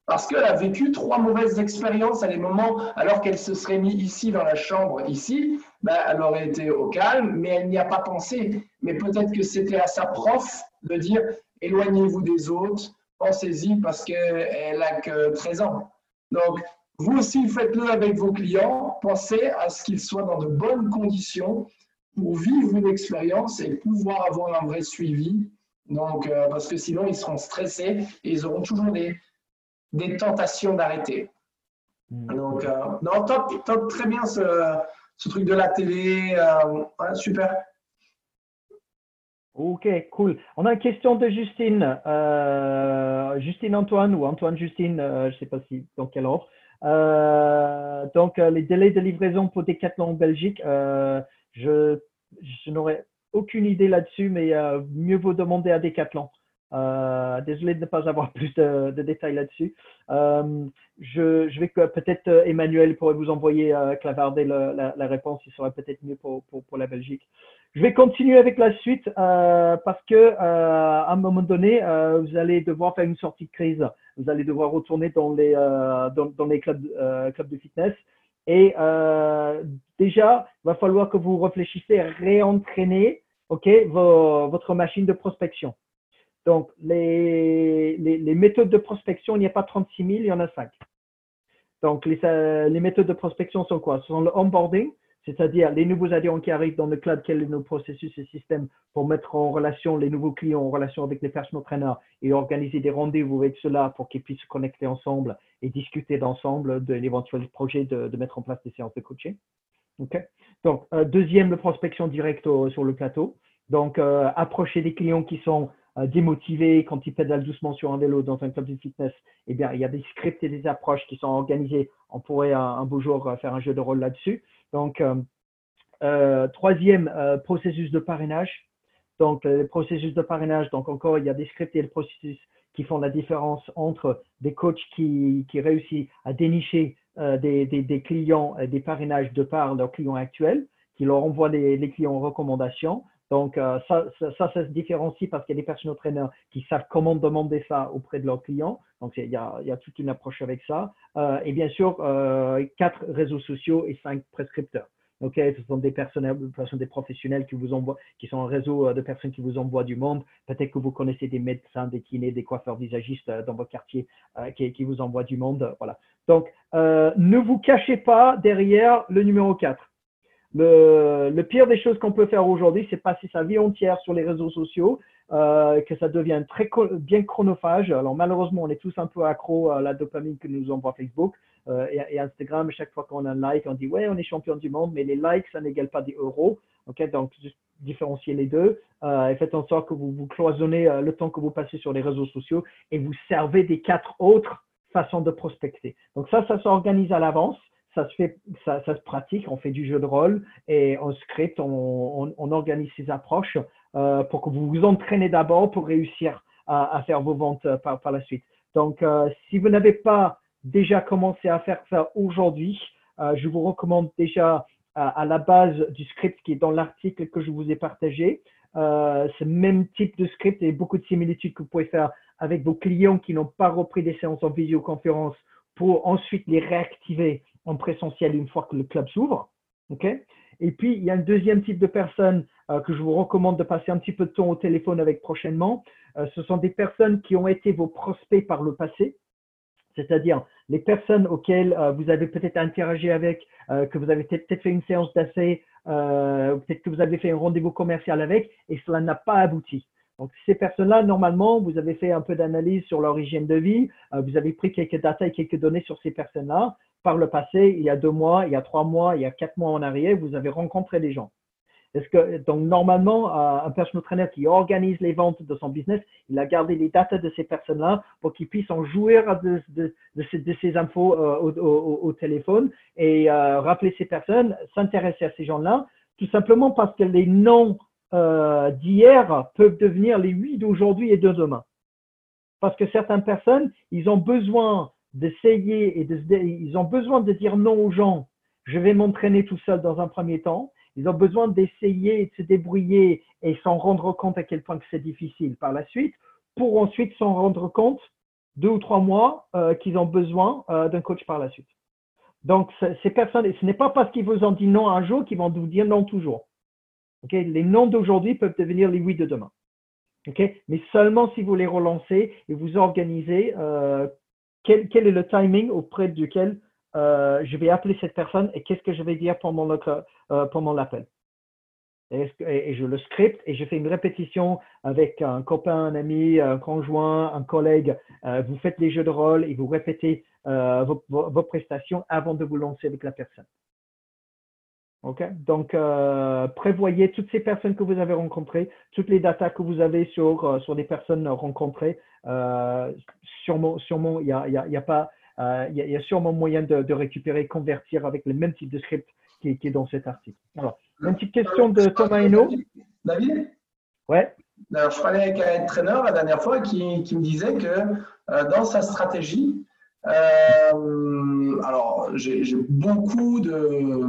Parce qu'elle a vécu trois mauvaises expériences à des moments, alors qu'elle se serait mise ici dans la chambre, ici, ben, elle aurait été au calme, mais elle n'y a pas pensé. Mais peut-être que c'était à sa prof de dire éloignez-vous des autres, pensez-y parce qu'elle n'a que 13 ans. Donc, vous aussi, faites-le avec vos clients, pensez à ce qu'ils soient dans de bonnes conditions pour vivre une expérience et pouvoir avoir un vrai suivi donc, euh, parce que sinon, ils seront stressés et ils auront toujours des, des tentations d'arrêter. Hmm. Donc, euh, non, top, top, très bien ce, ce truc de la télé. Euh, super. Ok, cool. On a une question de Justine. Justine Antoine ou Antoine Justine, je ne sais pas si dans quel ordre. Donc, les délais de livraison pour Decathlon en Belgique, je, je n'aurais aucune idée là-dessus, mais euh, mieux vaut demander à Decathlon. Euh, désolé de ne pas avoir plus de, détails là-dessus. Euh, je, vais peut-être Emmanuel pourrait vous envoyer clavarder la, réponse, il serait peut-être mieux pour, pour, la Belgique. Je vais continuer avec la suite parce que à un moment donné, vous allez devoir faire une sortie de crise. Vous allez devoir retourner dans les dans, dans, les clubs clubs de fitness et euh, déjà, il va falloir que vous réfléchissiez à réentraîner OK, votre machine de prospection. Donc, les, les, méthodes de prospection, il n'y a pas 36 000, il y en a 5. Donc, les, les méthodes de prospection sont quoi? Ce sont le onboarding, c'est-à-dire les nouveaux adhérents qui arrivent dans le cloud, quels sont nos processus et systèmes pour mettre en relation les nouveaux clients en relation avec les personal trainers et organiser des rendez-vous avec ceux-là pour qu'ils puissent se connecter ensemble et discuter d'ensemble de l'éventuel projet de, mettre en place des séances de coaching. Donc, euh, deuxième, la prospection directe sur le plateau. Donc, euh, approcher des clients qui sont euh, démotivés quand ils pédalent doucement sur un vélo dans un club de fitness. Eh bien, il y a des scripts et des approches qui sont organisées. On pourrait un beau jour faire un jeu de rôle là-dessus. Donc, euh, euh, troisième euh, processus de parrainage. Donc, le processus de parrainage, donc encore, il y a des scripts et des processus qui font la différence entre des coachs qui, qui réussissent à dénicher des, des, clients, des parrainages de par leurs clients actuels, qui leur envoient les, clients en recommandation. Donc, ça, ça, ça, se différencie parce qu'il y a des personal trainers qui savent comment demander ça auprès de leurs clients. Donc, il y a, il y a toute une approche avec ça. Euh, et bien sûr, euh, quatre réseaux sociaux et cinq prescripteurs. Ok, ce sont des personnes, des professionnels qui vous envoient, qui sont un réseau euh, de personnes qui vous envoient du monde. Peut-être que vous connaissez des médecins, des kinés, des coiffeurs visagistes dans votre quartier qui, qui, vous envoient du monde. Voilà. Donc, ne vous cachez pas derrière le numéro 4. Le, le pire des choses qu'on peut faire aujourd'hui, c'est passer sa vie entière sur les réseaux sociaux euh, que ça devient très bien chronophage. Alors malheureusement, on est tous un peu accro à la dopamine que nous envoie Facebook euh, et, Instagram. Chaque fois qu'on a un like, on dit ouais, on est champion du monde, mais les likes, ça n'égale pas des euros. Ok, donc juste différencier les deux euh, et faites en sorte que vous vous cloisonnez le temps que vous passez sur les réseaux sociaux et vous servez des quatre autres façons de prospecter. Donc ça, ça s'organise à l'avance ça se fait, ça, se pratique, on fait du jeu de rôle et on script, on, organise ses approches euh, pour que vous vous entraînez d'abord pour réussir à, faire vos ventes euh, par, la suite. Donc, euh, si vous n'avez pas déjà commencé à faire ça aujourd'hui, je vous recommande déjà à, la base du script qui est dans l'article que je vous ai partagé. Ce même type de script et beaucoup de similitudes que vous pouvez faire avec vos clients qui n'ont pas repris des séances en visioconférence pour ensuite les réactiver en présentiel une fois que le club s'ouvre. Okay et puis, il y a un deuxième type de personnes euh, que je vous recommande de passer un petit peu de temps au téléphone avec prochainement. Euh, ce sont des personnes qui ont été vos prospects par le passé, c'est-à-dire les personnes auxquelles euh, vous avez peut-être interagi avec, que vous avez peut-être fait une séance d'essai, peut-être que vous avez fait un rendez-vous commercial avec, et cela n'a pas abouti. Donc, ces personnes-là, normalement, vous avez fait un peu d'analyse sur leur hygiène de vie, vous avez pris quelques data et quelques données sur ces personnes-là. Par le passé, il y a deux mois, il y a trois mois, il y a quatre mois en arrière, vous avez rencontré des gens. Est-ce que, donc, normalement, euh, un personal trainer qui organise les ventes de son business, il a gardé les datas de ces personnes-là pour qu'ils puissent en jouir de, ces, infos euh, au, au, téléphone et euh, rappeler ces personnes, s'intéresser à ces gens-là, tout simplement parce que les noms d'hier peuvent devenir les oui d'aujourd'hui et de demain. Parce que certaines personnes, ils ont besoin d'essayer et de, ils ont besoin de dire non aux gens. Je vais m'entraîner tout seul dans un premier temps ils ont besoin d'essayer de se débrouiller et s'en rendre compte à quel point que c'est difficile par la suite, pour ensuite s'en rendre compte deux ou trois mois euh, qu'ils ont besoin euh, d'un coach par la suite. Donc, ces personnes, ce n'est pas parce qu'ils vous ont dit non un jour qu'ils vont vous dire non toujours. Les noms d'aujourd'hui peuvent devenir les oui de demain. Mais seulement si vous les relancez et vous organisez euh, quel, est le timing auprès duquel euh, je vais appeler cette personne et qu'est-ce que je vais dire pendant euh, l'appel. Et, je le script et je fais une répétition avec un copain, un ami, un conjoint, un collègue. Euh, vous faites les jeux de rôle et vous répétez vos, prestations avant de vous lancer avec la personne. Ok, donc prévoyez toutes ces personnes que vous avez rencontrées, toutes les datas que vous avez sur sur des personnes rencontrées. Sûrement, sûrement, il n'y a, y a, pas euh, il y, a sûrement moyen de, récupérer, convertir avec le même type de script qui, est dans cet article. Alors, une petite question de Thomas Hainaut. David Ouais. Alors, je parlais avec un entraîneur la dernière fois qui, me disait que euh, dans sa stratégie, euh, alors j'ai beaucoup de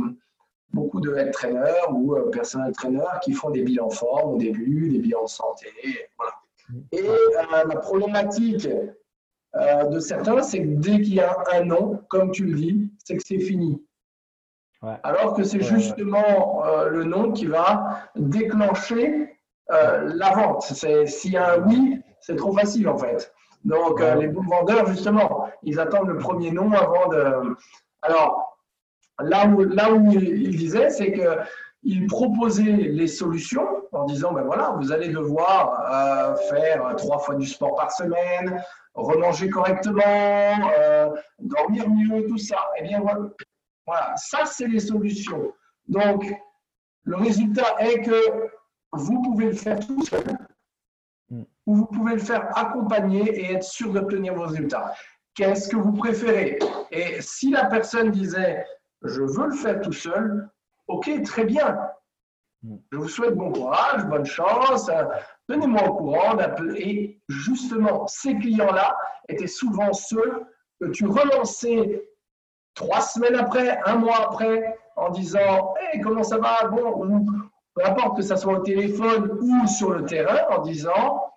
beaucoup de traîneurs ou personnels traîneurs qui font des bilans forts au début, des bilans santé, voilà. Et la problématique euh, de certains, c'est que dès qu'il y a un nom, comme tu le dis, c'est que c'est fini. Alors que c'est justement euh, le nom qui va déclencher la vente. S'il y a un oui, c'est trop facile en fait. Donc, les bons vendeurs, justement, ils attendent le premier nom avant de. Alors, là où, là où il disait, c'est que il proposait les solutions en disant, ben voilà, vous allez devoir euh, faire trois fois du sport par semaine, remanger correctement, euh, dormir mieux, tout ça. Et eh bien voilà, voilà ça c'est les solutions. Donc, le résultat est que vous pouvez le faire tout seul mm. ou vous pouvez le faire accompagner et être sûr d'obtenir vos résultats. Qu'est-ce que vous préférez? Et si la personne disait, je veux le faire tout seul, Ok, très bien. Je vous souhaite bon courage, bonne chance. Tenez-moi au courant. Et justement, ces clients-là étaient souvent ceux que tu relançais trois semaines après, un mois après, en disant hey, comment ça va? Bon, ou peu importe que ça soit au téléphone ou sur le terrain, en disant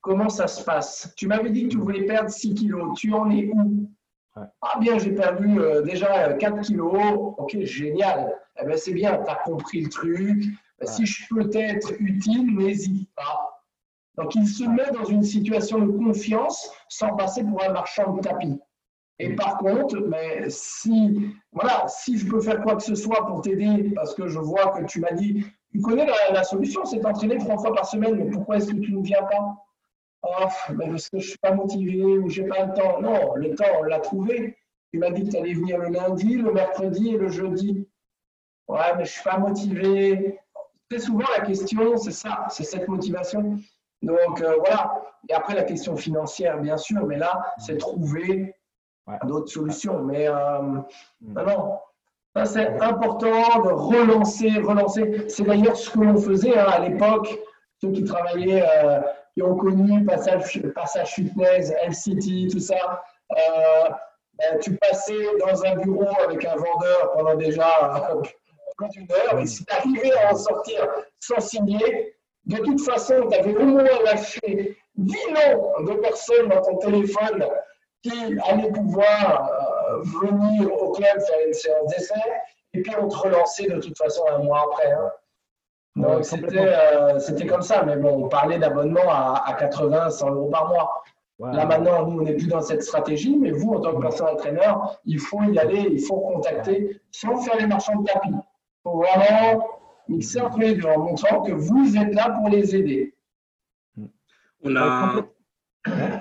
comment ça se passe? Tu m'avais dit que tu voulais perdre 6 kilos. Tu en es où? Ah bien, j'ai perdu euh, déjà 4 kilos. Ok, génial. Eh ben, c'est bien, tu as compris le truc. Si je peux être utile, n'hésite pas. Donc, il se met dans une situation de confiance sans passer pour un marchand de tapis. Et par contre, mais si, voilà, si je peux faire quoi que ce soit pour t'aider, parce que je vois que tu m'as dit, tu connais la, la solution, c'est t'entraîner trois fois par semaine, mais pourquoi est-ce que tu ne viens pas? Oh, mais parce que je ne suis pas motivé ou je n'ai pas le temps. Non, le temps, on l'a trouvé. Tu m'as dit que tu allais venir le lundi, le mercredi et le jeudi. Ouais, mais je ne suis pas motivé. Très souvent, la question, c'est ça, c'est cette motivation. Donc euh, voilà. Et après, la question financière, bien sûr, mais là, c'est trouver d'autres solutions. Mais euh, mm. non, non. C'est important de relancer, relancer. C'est d'ailleurs ce que l'on faisait hein, à l'époque, ceux qui travaillaient euh, qui ont connu Passage, passage Fitness, LCT, tout ça. Euh, ben, tu passais dans un bureau avec un vendeur pendant déjà euh, plus d'une heure, et si tu arrivais à en sortir sans signer, de toute façon, tu avais au moins lâché 10 noms de personnes dans ton téléphone qui allaient pouvoir euh, venir au club faire une séance d'essai, et puis on te relançait de toute façon un mois après. Hein. Donc euh, c'était comme ça, mais bon, on parlait d'abonnement à, à, 80, 100 euros par mois. Là maintenant, nous, on n'est plus dans cette stratégie, mais vous, en tant que personne entraîneur, il faut y aller, il faut contacter, sans faire les marchands de tapis. Il faut vraiment mixer entre les deux en montrant que vous êtes là pour les aider. On a.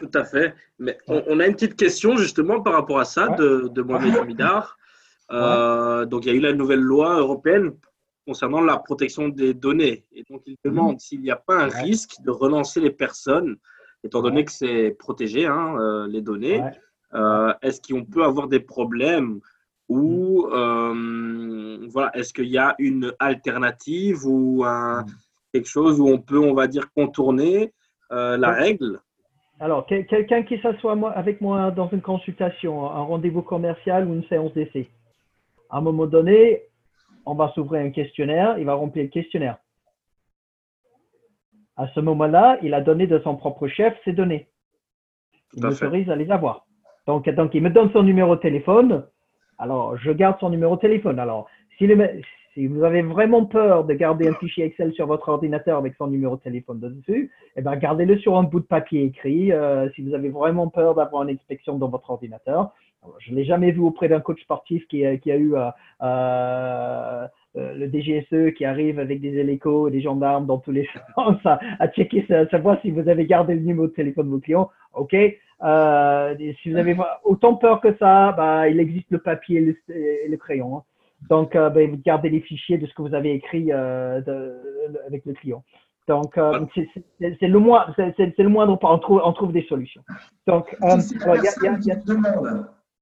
Tout à fait. Mais on, a une petite question justement par rapport à ça de, de Mohamed Hamidar. Euh, donc, il y a eu la nouvelle loi européenne concernant la protection des données. Et donc, il demande s'il n'y a pas un risque de relancer les personnes, étant donné que c'est protégé, hein, euh, les données. Euh, est-ce qu'on peut avoir des problèmes ou mm. euh, voilà, est-ce qu'il y a une alternative ou mm. quelque chose où on peut, on va dire, contourner la règle? Alors, quelqu'un qui s'assoit avec moi dans une consultation, un rendez-vous commercial ou une séance d'essai? À un moment donné, on va s'ouvrir un questionnaire, il va remplir le questionnaire. À ce moment-là, il a donné de son propre chef ses données. Il m'autorise à les avoir. Donc, donc, il me donne son numéro de téléphone. Alors, je garde son numéro de téléphone. Alors, si, si vous avez vraiment peur de garder un fichier Excel sur votre ordinateur avec son numéro de téléphone dessus, eh ben, gardez-le sur un bout de papier écrit. Euh, si vous avez vraiment peur d'avoir une inspection dans votre ordinateur, je ne l'ai jamais vu auprès d'un coach sportif qui, a, eu euh, euh, euh, le DGSE qui arrive avec des hélicos et des gendarmes dans tous les sens à, checker, savoir si vous avez gardé le numéro de téléphone de vos clients. OK. si vous avez autant peur que ça, bah, il existe le papier et le, crayon. Hein. Donc, bah, vous gardez les fichiers de ce que vous avez écrit avec le client. Donc, c'est le, moins, c'est le moindre pas. On trouve, on trouve des solutions. Donc, il y a, y a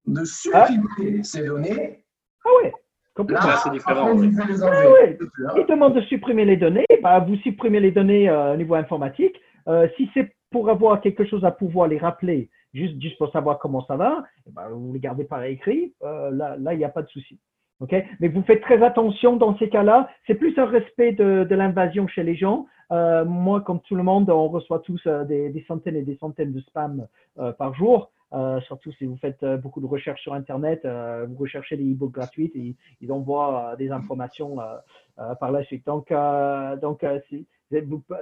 de ah. supprimer ces données. Ah oui, complètement. Là, c'est différent. Ah Il demande de supprimer les données. Bah, vous supprimez les données euh, au niveau informatique. Euh, si c'est pour avoir quelque chose à pouvoir les rappeler, juste, juste pour savoir comment ça va, eh ben, vous les gardez par écrit. Euh, là, là, il n'y a pas de souci. Okay Mais vous faites très attention dans ces cas-là. C'est plus un respect de, de l'invasion chez les gens. moi, comme tout le monde, on reçoit tous des, des, centaines et des centaines de spams par jour. Euh, surtout si vous faites euh, beaucoup de recherches sur Internet, euh, vous recherchez des e-books gratuits et ils envoient des informations par la suite. Donc, donc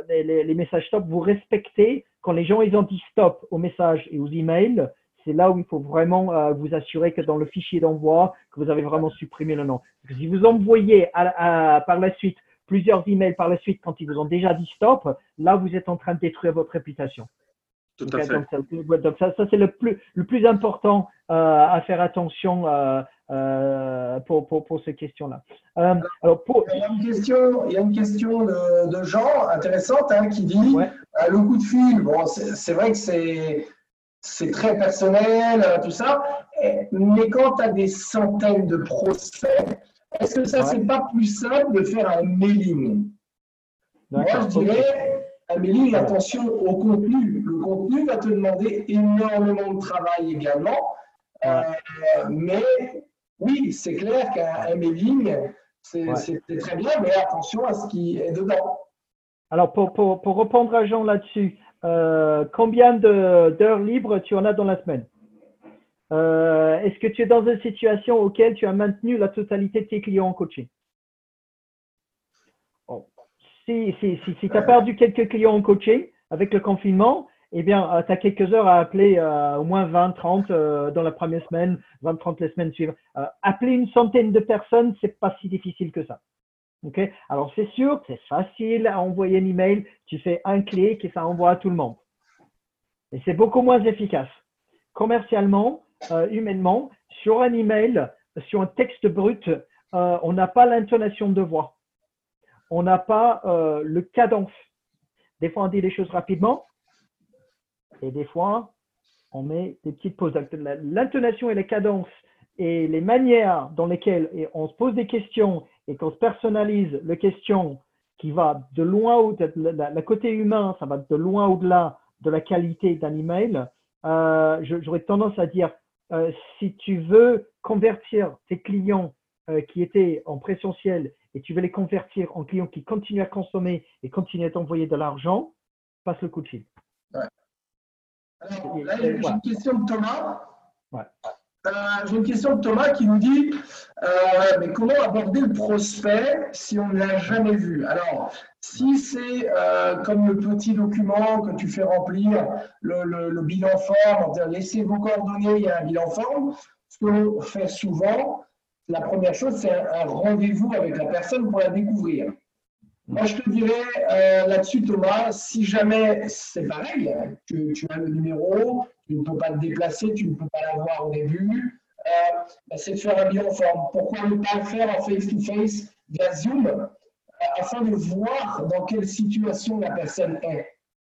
les, messages stop, vous respectez quand les gens ils ont dit stop aux messages et aux emails. C'est là où il faut vraiment vous assurer que dans le fichier d'envoi, que vous avez vraiment supprimé le nom. si vous envoyez par la suite plusieurs emails par la suite quand ils vous ont déjà dit stop, là vous êtes en train de détruire votre réputation. Tout à fait. Donc, ça, ça c'est le plus, le plus important euh, à faire attention euh, euh, pour, pour, pour, ces questions-là. Euh, alors pour... il, y a une question, il y a une question de, de Jean intéressante hein, qui dit euh, le coup de fil, bon, c'est vrai que c'est c'est très personnel, tout ça, mais quand tu as des centaines de prospects, est-ce que ça, c'est pas plus simple de faire un mailing? Moi, je dirais, un mailing, attention au contenu. Contenu va te demander énormément de travail également, mais oui, c'est clair qu'un mailing, c'est très bien, mais attention à ce qui est dedans. Alors, pour, pour, pour répondre à Jean là-dessus, euh, combien d'heures libres tu en as dans la semaine? Euh, Est-ce que tu es dans une situation auquel tu as maintenu la totalité de tes clients en coaching? Si, si, si, si tu as perdu quelques clients en coaching avec le confinement, eh bien, euh, tu as quelques heures à appeler euh, au moins 20, 30 euh, dans la première semaine, 20, 30 les semaines suivantes. appeler une centaine de personnes, c'est pas si difficile que ça. Ok? Alors, c'est sûr, c'est facile à envoyer un email. Tu fais un clic et ça envoie à tout le monde. Et c'est beaucoup moins efficace. Commercialement, humainement, sur un email, sur un texte brut, on n'a pas l'intonation de voix. On n'a pas le cadence. Des fois, on dit les choses rapidement, et des fois, on met des petites pauses. L'intonation et les cadences et les manières dans lesquelles on se pose des questions et qu'on se personnalise les questions qui va de loin au le côté humain, ça va de loin au-delà de la qualité d'un email. Euh, J'aurais tendance à dire, euh, si tu veux convertir tes clients euh, qui étaient en présentiel et tu veux les convertir en clients qui continuent à consommer et continuent à t'envoyer de l'argent, passe le coup de fil. Alors, là, j'ai une question de Thomas. Euh, j'ai une question de Thomas qui nous dit euh, mais comment aborder le prospect si on ne l'a jamais vu? Alors, si c'est euh, comme le petit document que tu fais remplir, le, bilan forme, laissez vos coordonnées, il y a un bilan forme, ce qu'on fait souvent, la première chose, c'est un rendez-vous avec la personne pour la découvrir. Moi, je te dirais euh, là-dessus, Thomas, si jamais c'est pareil, tu, tu, as le numéro, tu ne peux pas te déplacer, tu ne peux pas l'avoir au début, euh, bah, c'est de faire un bilan forme. Pourquoi ne pas le faire en face-to-face via Zoom euh, afin de voir dans quelle situation la personne est?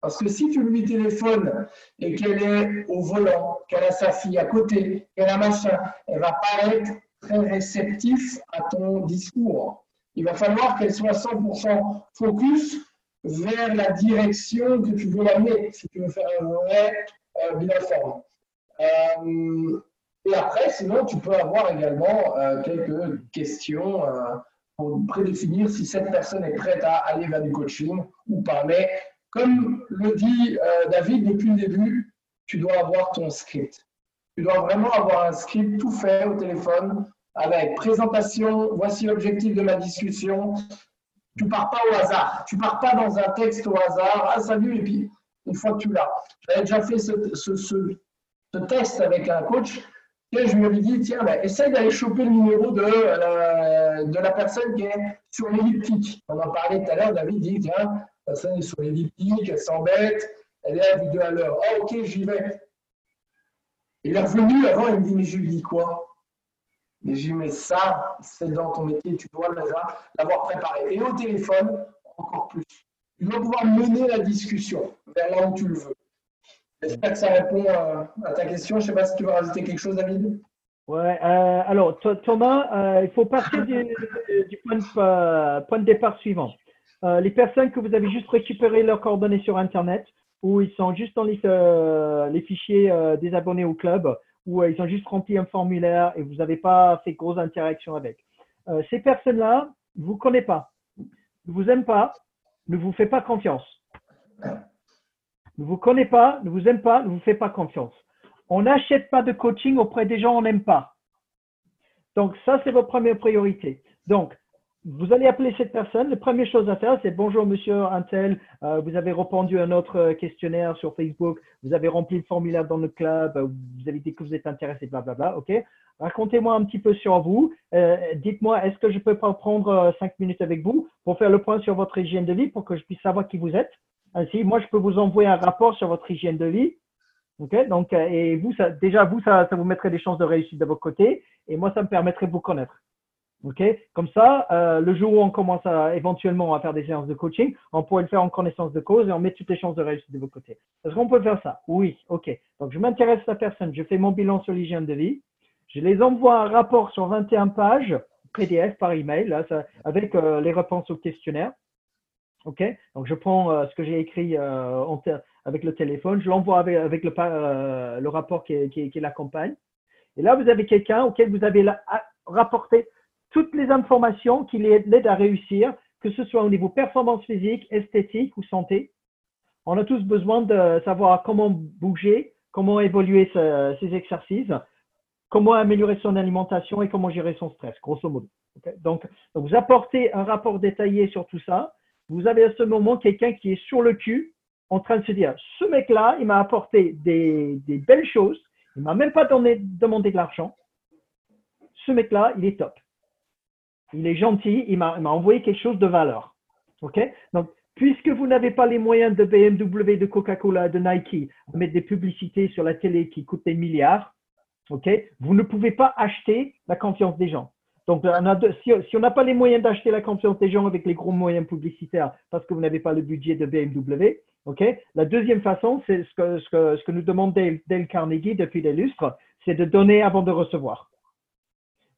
Parce que si tu lui téléphones et qu'elle est au volant, qu'elle a sa fille à côté, qu'elle a machin, elle va pas être très réceptif à ton discours il va falloir qu'elle soit 100% focus vers la direction que tu veux l'amener, si tu veux faire un vrai euh, bilan forme. Euh, et après, sinon, tu peux avoir également euh, quelques questions pour prédéfinir si cette personne est prête à aller vers du coaching ou pas. Mais comme le dit David depuis le début, tu dois avoir ton script. Tu dois vraiment avoir un script tout fait au téléphone avec présentation, voici l'objectif de ma discussion. Tu pars pas au hasard. Tu pars pas dans un texte au hasard. Ah, salut, et puis une fois que tu l'as. J'avais déjà fait ce, test avec un coach et je ai dit, tiens, ben, essaye d'aller choper le numéro de la, de la personne qui est sur l'elliptique. On en parlait tout à l'heure, David dit, tiens, la personne est sur l'elliptique, elle s'embête, elle est à vidéo à l'heure. Ah, ok, j'y vais. Il est revenu avant, il me dit, mais je lui dis quoi? Mais mais ça, c'est dans ton métier, tu dois l'avoir préparé. Et au téléphone, encore plus. Tu dois pouvoir mener la discussion vers là où tu le veux. J'espère que ça répond euh, à ta question. Je ne sais pas si tu veux rajouter quelque chose, David. Ouais, euh, alors Thomas, euh, il faut partir du, point, de, départ suivant. les personnes que vous avez juste récupéré leurs coordonnées sur Internet, ou ils sont juste dans les fichiers des abonnés au club, où euh, ils ont juste rempli un formulaire et vous n'avez pas fait grosse interaction avec. Euh, ces personnes-là, ne vous connaissez pas, ne vous aiment pas, ne vous fait pas confiance. Ne vous connaît pas, ne vous aime pas, ne vous fait pas confiance. On n'achète pas de coaching auprès des gens qu'on n'aime pas. Donc, ça, c'est votre première priorité. Donc, vous allez appeler cette personne. La première chose à faire, c'est bonjour monsieur Antel, euh, vous avez répondu à notre questionnaire sur Facebook, vous avez rempli le formulaire dans le club, vous avez dit que vous êtes intéressé, blablabla. OK? Racontez-moi un petit peu sur vous. Euh, dites-moi, est-ce que je peux prendre cinq minutes avec vous pour faire le point sur votre hygiène de vie pour que je puisse savoir qui vous êtes? Ainsi, moi, je peux vous envoyer un rapport sur votre hygiène de vie. OK? Donc, et vous, ça, déjà, vous, ça, ça vous mettrait des chances de réussite de votre côté. Et moi, ça me permettrait de vous connaître. OK? Comme ça, euh, le jour où on commence à, éventuellement à faire des séances de coaching, on pourrait le faire en connaissance de cause et on met toutes les chances de réussite de votre côté. Est-ce qu'on peut faire ça? Oui, OK. Donc, je m'intéresse à la personne, je fais mon bilan sur l'hygiène de vie, je les envoie un rapport sur 21 pages, PDF par email, là, ça, avec euh, les réponses au questionnaire. OK? Donc, je prends euh, ce que j'ai écrit avec le téléphone, je l'envoie avec, le, le, rapport qui, qui, qui l'accompagne. Et là, vous avez quelqu'un auquel vous avez rapporté toutes les informations qui l'aident à réussir, que ce soit au niveau performance physique, esthétique ou santé. On a tous besoin de savoir comment bouger, comment évoluer ses exercices, comment améliorer son alimentation et comment gérer son stress, grosso modo. donc, vous apportez un rapport détaillé sur tout ça. Vous avez à ce moment quelqu'un qui est sur le cul en train de se dire, ce mec-là, il m'a apporté des, belles choses, il m'a même pas demandé de l'argent. Ce mec-là, il est top il est gentil, il m'a envoyé quelque chose de valeur. Donc, puisque vous n'avez pas les moyens de BMW, de Coca-Cola, de Nike, de mettre des publicités sur la télé qui coûtent des milliards, Vous ne pouvez pas acheter la confiance des gens. Donc, si, on n'a pas les moyens d'acheter la confiance des gens avec les gros moyens publicitaires parce que vous n'avez pas le budget de BMW, La deuxième façon, c'est ce que, ce, que, nous demande Dale Carnegie depuis des lustres, c'est de donner avant de recevoir.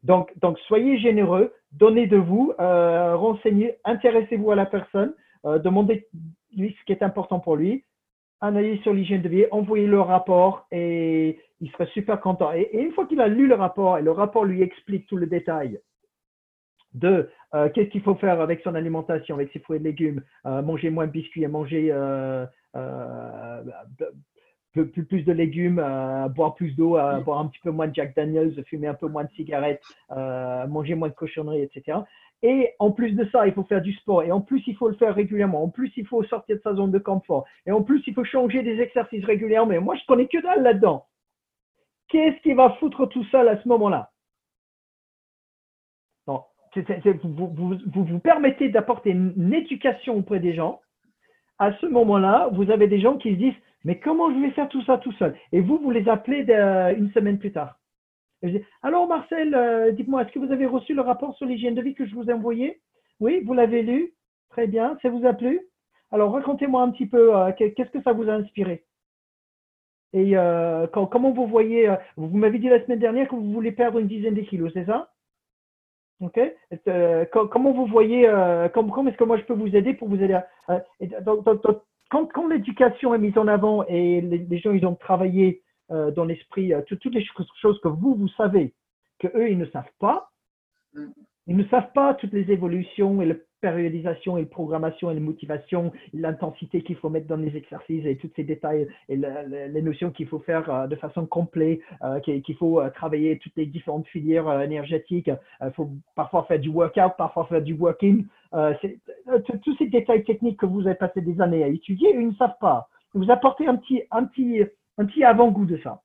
Donc, soyez généreux, donnez de vous, euh, renseignez, intéressez-vous à la personne, euh, demandez-lui ce qui est important pour lui, analysez sur l'hygiène de vie, envoyez le rapport et il serait super content. Et, une fois qu'il a lu le rapport et le rapport lui explique tout le détail de euh, qu'est-ce qu'il faut faire avec son alimentation, avec ses fruits et légumes, manger moins de biscuits, manger plus, plus de légumes, euh, boire plus d'eau, euh, boire un petit peu moins de Jack Daniels, fumer un peu moins de cigarettes, euh, manger moins de cochonneries, etc. Et en plus de ça, il faut faire du sport. Et en plus, il faut le faire régulièrement. En plus, il faut sortir de sa zone de confort. Et en plus, il faut changer des exercices régulièrement. Mais moi, je connais que dalle là-dedans. Qu'est-ce qui va foutre tout seul à ce moment-là? Vous, vous, vous, vous permettez d'apporter une éducation auprès des gens. À ce moment-là, vous avez des gens qui se disent mais comment je vais faire tout ça tout seul? Et vous, vous les appelez une semaine plus tard. Alors Marcel, euh, dites-moi, est-ce que vous avez reçu le rapport sur l'hygiène de vie que je vous ai envoyé? Oui, vous l'avez lu. Très bien, ça vous a plu? Alors racontez-moi un petit peu, euh, qu'est-ce que ça vous a inspiré? Et euh, comment vous voyez, vous m'avez dit la semaine dernière que vous voulez perdre une dizaine de kilos, c'est ça? Ok. comment vous voyez, comment, est-ce que moi je peux vous aider pour vous aider à, quand, l'éducation est mise en avant et les, gens ils ont travaillé euh, dans l'esprit euh, toutes les choses que vous, vous savez, que eux, ils ne savent pas, mm. ils ne savent pas toutes les évolutions et la périodisation et la programmation et la motivation, l'intensité qu'il faut mettre dans les exercices et tous ces détails et les notions qu'il faut faire euh, de façon complète, qu'il faut travailler toutes les différentes filières énergétiques. Il faut parfois faire du workout, parfois faire du working. Euh, euh, tous ces détails techniques que vous avez passé des années à étudier, ils ne savent pas. Vous apportez un petit, avant-goût de ça.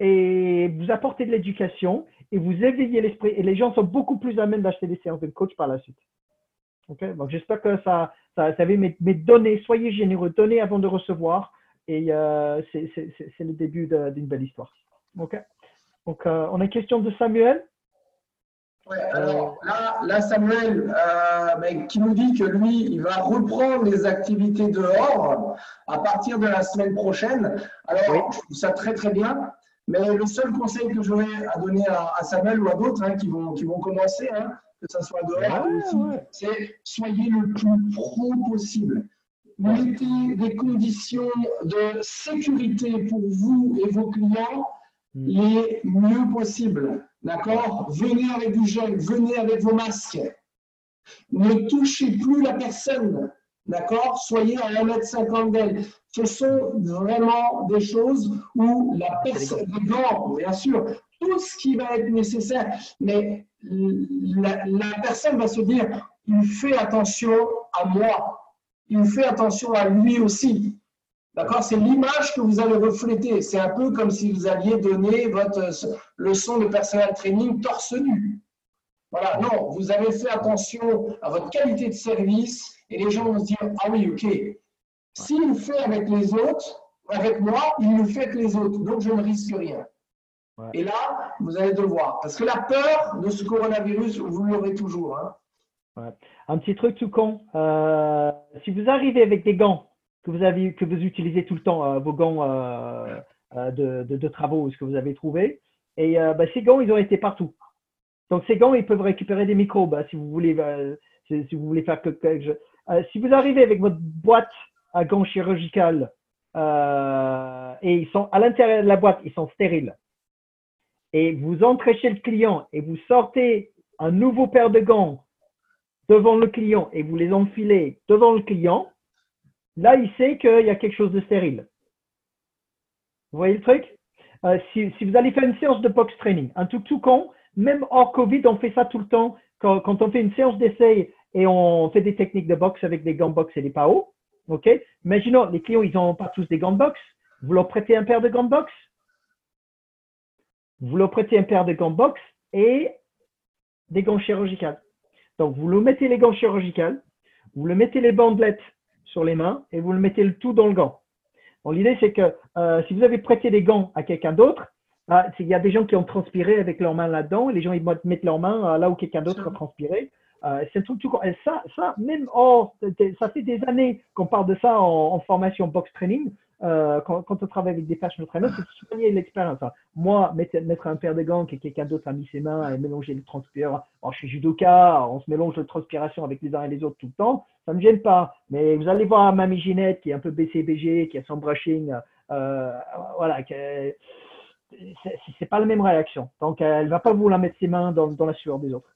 Et vous apportez de l'éducation et vous éveillez l'esprit. Et les gens sont beaucoup plus à même d'acheter des séances de coach par la suite. Donc j'espère que ça, ça, ça mais, mais donnez, soyez généreux, donnez avant de recevoir. Et euh, c'est le début d'une belle histoire. Donc on a une question de Samuel. Ouais, alors là, là Samuel, euh, ben, qui nous dit que lui, il va reprendre les activités dehors à partir de la semaine prochaine. Alors, je trouve ça très très bien. Mais le seul conseil que j'aurais à donner à, Samuel ou à d'autres hein, qui, vont, qui vont commencer, hein, que ce soit dehors aussi, c'est soyez le plus pro possible. Mettez des conditions de sécurité pour vous et vos clients mm. les mieux possibles. D'accord? Venez avec du gel, venez avec vos masques. Ne touchez plus la personne. D'accord? Soyez à 1m50 d'elle. Ce sont vraiment des choses où la personne, les gants, bien sûr, tout ce qui va être nécessaire, mais la, la, personne va se dire, il fait attention à moi, il fait attention à lui aussi. D'accord? C'est l'image que vous allez refléter. C'est un peu comme si vous aviez donné votre leçon de personnel training torse nu. Voilà, non, vous avez fait attention à votre qualité de service et les gens vont se dire, ah oui, ok, s'il le fait avec les autres, avec moi, il le fait avec les autres, donc je ne risque rien. Et là, vous allez devoir. Parce que la peur de ce coronavirus, vous l'aurez toujours. Hein. Un petit truc tout con. Euh, si vous arrivez avec des gants que vous, avez, que vous utilisez tout le temps, euh, vos gants euh, de, de, travaux, ce que vous avez trouvé, et bah, ces gants, ils ont été partout. Donc ces gants, ils peuvent récupérer des microbes hein, si vous voulez, si, vous voulez faire quelque si vous arrivez avec votre boîte à gants chirurgicales et ils sont à l'intérieur de la boîte, ils sont stériles et vous entrez chez le client et vous sortez un nouveau paire de gants devant le client et vous les enfilez devant le client, là, il sait qu'il y a quelque chose de stérile. Vous voyez le truc? Euh, si, vous allez faire une séance de box training, un tout tout con, même hors Covid, on fait ça tout le temps. Quand, on fait une séance d'essai et on fait des techniques de boxe avec des gants de boxe et des PAO, ok? Imaginons, les clients, ils n'ont pas tous des gants de boxe. Vous leur prêtez un paire de gants de boxe? Vous leur prêtez un paire de gants box et des gants chirurgicales. Donc, vous le mettez les gants chirurgicales, vous le mettez les bandelettes sur les mains et vous le mettez le tout dans le gant. l'idée, c'est que euh, si vous avez prêté des gants à quelqu'un d'autre, euh, il y a des gens qui ont transpiré avec leurs mains là-dedans et les gens ils mettent leurs mains euh, là où quelqu'un d'autre a transpiré. C'est tout, tout, et ça, ça, même oh, ça fait des années qu'on parle de ça en formation box training. Euh, quand, on travaille avec des personal trainers, c'est de soigner l'expérience. Moi, mettre, mettre, un paire de gants que quelqu'un d'autre a mis ses mains et mélanger le transpirateur. Alors, je suis judoka, on se mélange de transpiration avec les uns et les autres tout le temps. Ça ne me gêne pas. Mais vous allez voir Mamie Ginette qui est un peu BCBG, qui a son brushing. Euh, voilà. C'est pas la même réaction. Donc, elle va pas vous la mettre ses mains dans, dans la sueur des autres.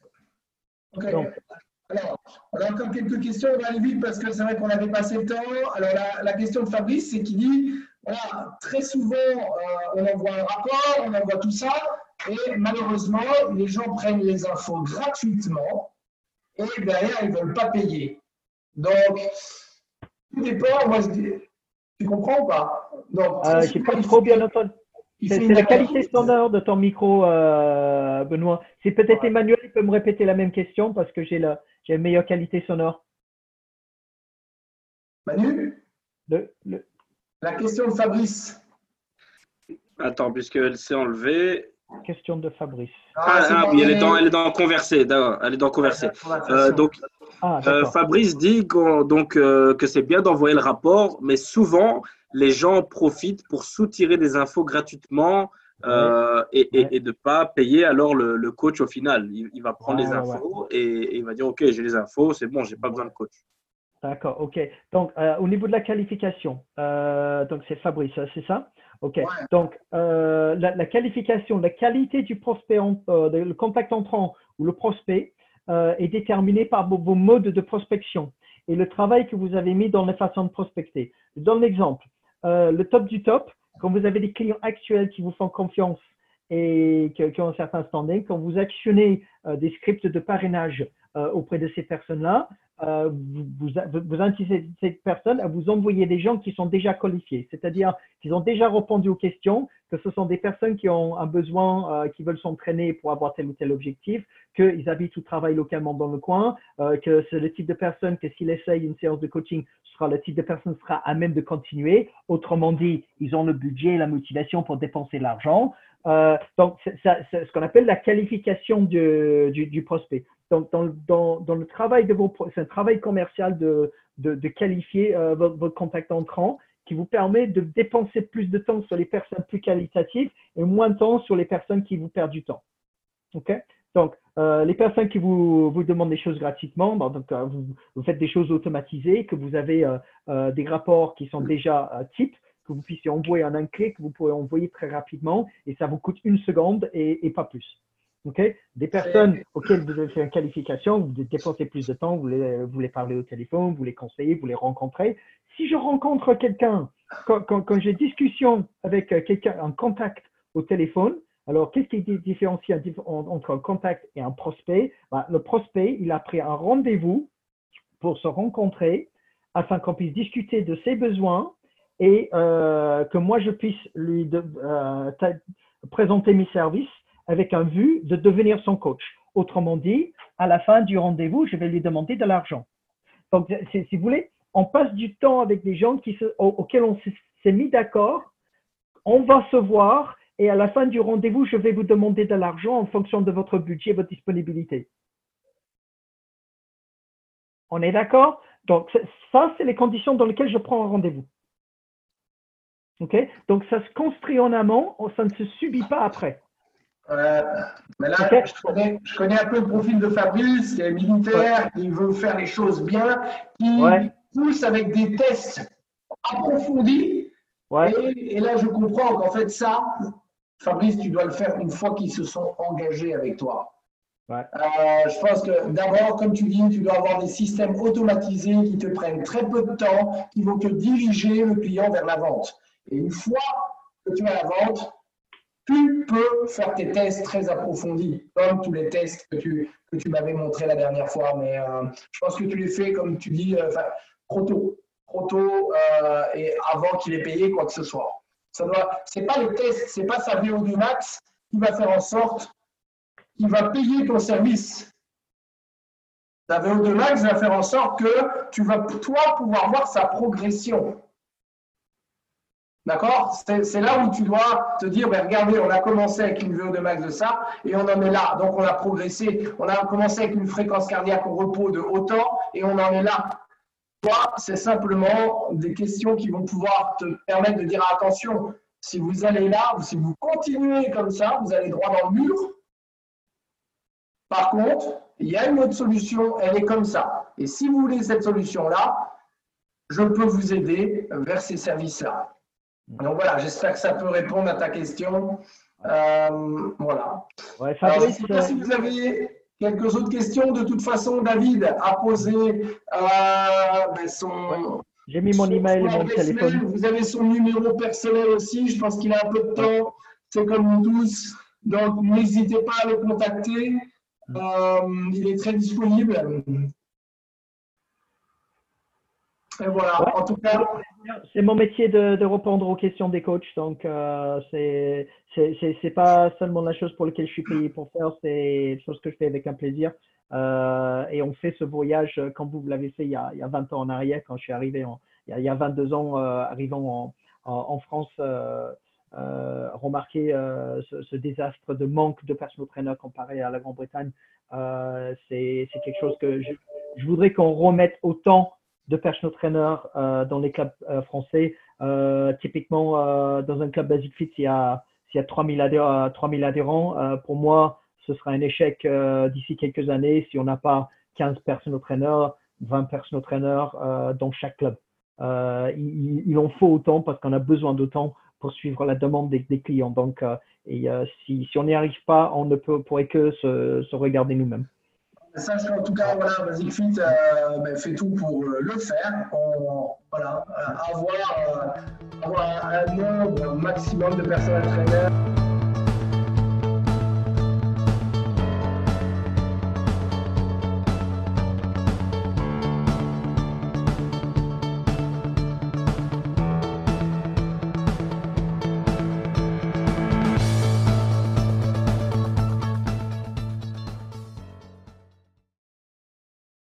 Alors, on a encore quelques questions, on va aller vite parce que c'est vrai qu'on avait passé le temps. Alors, la, question de Fabrice, c'est qu'il dit, voilà, très souvent, euh, on envoie un rapport, on envoie tout ça, et malheureusement, les gens prennent les infos gratuitement, et derrière, ils ne veulent pas payer. Donc, tout dépend, moi, je dis, tu comprends ou pas? Donc, euh, Je n'ai pas trop bien entendu. C'est la qualité sonore de ton micro, euh, Benoît. C'est peut-être Emmanuel qui peut me répéter la même question parce que j'ai la, j'ai une meilleure qualité sonore. Manu? La question de Fabrice. Attends, puisqu'elle s'est enlevée. Question de Fabrice. Ah, ah, ah oui, elle est dans, elle est dans converser, elle est dans converser. Euh, donc, ah, euh, Fabrice dit donc, euh, que c'est bien d'envoyer le rapport, mais souvent, les gens profitent pour soutirer des infos gratuitement euh, et, de ne pas payer alors le, coach au final. Il, va prendre les infos et, il va dire Ok, j'ai les infos, c'est bon, j'ai pas besoin de coach. D'accord, ok. Donc, euh, au niveau de la qualification, euh, donc c'est Fabrice, c'est ça? Ok. Donc, la, qualification, la qualité du prospect, le contact entrant ou le prospect est déterminée par vos, modes de prospection et le travail que vous avez mis dans la façon de prospecter. Je donne l'exemple. le top du top, quand vous avez des clients actuels qui vous font confiance et qui, ont un certain standing, quand vous actionnez euh, des scripts de parrainage euh, auprès de ces personnes-là, euh, vous, incitez ces personnes à vous envoyer des gens qui sont déjà qualifiés, c'est-à-dire qu'ils ont déjà répondu aux questions, que ce sont des personnes qui ont un besoin, qui veulent s'entraîner pour avoir tel ou tel objectif, qu'ils habitent ou travaillent localement dans le coin, que c'est le type de personne que s'il essaye une séance de coaching, sera le type de personne sera à même de continuer. Autrement dit, ils ont le budget et la motivation pour dépenser l'argent. Euh, donc, c'est ce qu'on appelle la qualification du, prospect. Dans, dans, dans, le travail de vos, c'est un travail commercial de, de, qualifier euh, votre, contact entrant qui vous permet de dépenser plus de temps sur les personnes plus qualitatives et moins de temps sur les personnes qui vous perdent du temps. OK? Donc, euh, les personnes qui vous, vous demandent des choses gratuitement, donc, euh, vous, faites des choses automatisées, que vous avez des rapports qui sont déjà types, que vous puissiez envoyer en un clic, que vous pouvez envoyer très rapidement, et ça vous coûte une seconde et, pas plus. Okay? Des personnes auxquelles vous avez fait une qualification, vous dépensez plus de temps, vous les, vous les parlez au téléphone, vous les conseillez, vous les rencontrez. Si je rencontre quelqu'un, quand, quand, quand j'ai discussion avec quelqu'un en contact au téléphone, Alors, qu'est-ce qui différencie entre un contact et un prospect? Bah, Le prospect, il a pris un rendez-vous pour se rencontrer afin qu'on puisse discuter de ses besoins et euh, que moi, je puisse lui euh, présenter mes services avec un vue de devenir son coach. Autrement dit, à la fin du rendez-vous, je vais lui demander de l'argent. Donc, si vous voulez, on passe du temps avec des gens auxquels on s'est mis d'accord. On va se voir et à la fin du rendez-vous, je vais vous demander de l'argent en fonction de votre budget et votre disponibilité. On est d'accord? Donc, ça, c'est les conditions dans lesquelles je prends un rendez-vous. OK? Donc, ça se construit en amont, ça ne se subit pas après. Euh, mais là, je, connais, un peu le profil de Fabrice, qui est militaire, qui veut faire les choses bien, qui pousse avec des tests approfondis. Et, et, là, je comprends qu'en fait, ça, Fabrice, tu dois le faire une fois qu'ils se sont engagés avec toi. Euh, je pense que d'abord, comme tu dis, tu dois avoir des systèmes automatisés qui te prennent très peu de temps, qui vont te diriger le client vers la vente. Et une fois que tu as la vente, tu peux faire tes tests très approfondis, comme tous les tests que tu, que tu m'avais montré la dernière fois. Mais euh, je pense que tu les fais, comme tu dis, trop tôt, trop tôt et avant qu'il ait payé quoi que ce soit. Ce n'est pas le test, ce n'est pas sa VO2 max qui va faire en sorte qu'il va payer ton service. Ta VO2 max va faire en sorte que tu vas, toi, pouvoir voir sa progression. D'accord? C'est là où tu dois te dire, ben, regardez, on a commencé avec une VO2 max de ça et on en est là. Donc, on a progressé. On a commencé avec une fréquence cardiaque au repos de autant et on en est là c'est simplement des questions qui vont pouvoir te permettre de dire attention, si vous allez là, si vous continuez comme ça, vous allez droit dans le mur. Par contre, il y a une autre solution, elle est comme ça. Et si vous voulez cette solution-là, je peux vous aider vers ces services-là. Donc voilà, j'espère que ça peut répondre à ta question. Euh, voilà. Ouais, je ne sais pas si vous avez Quelques autres questions. De toute façon, David a posé euh, ben, son. J'ai mis mon email et mon téléphone. Vous avez son numéro personnel aussi. Je pense qu'il a un peu de temps. C'est comme nous tous. Donc, n'hésitez pas à le contacter. Euh, il est très disponible. Et voilà, en tout cas. C'est mon métier de, de, répondre aux questions des coachs, donc euh, c'est c'est pas seulement la chose pour laquelle je suis payé pour faire, c'est une chose que je fais avec un plaisir. Euh, et on fait ce voyage, comme vous l'avez fait il y, a, il y, a, 20 ans en arrière, quand je suis arrivé, en, il, y a, 22 ans, euh, arrivant en, en, France, euh, euh remarquer euh, ce, ce, désastre de manque de personal trainer comparé à la Grande-Bretagne. Euh, c'est quelque chose que je, je voudrais qu'on remette autant de personal trainer euh, dans les clubs euh, français. Euh, typiquement, dans un club Basic Fit, il y a, s'il y a 3000 adhérents, 3000 adhérents pour moi, ce sera un échec d'ici quelques années si on n'a pas 15 personal trainers, 20 personal trainers dans chaque club. il, il, en faut autant parce qu'on a besoin d'autant pour suivre la demande des, clients. Donc, et, si, on n'y arrive pas, on ne peut, pourrait que se regarder nous-mêmes. Sache qu'en tout cas, voilà, Basic Fit euh, ben, fait tout pour euh, le faire. voilà, euh, avoir, un nombre maximum de personnes à.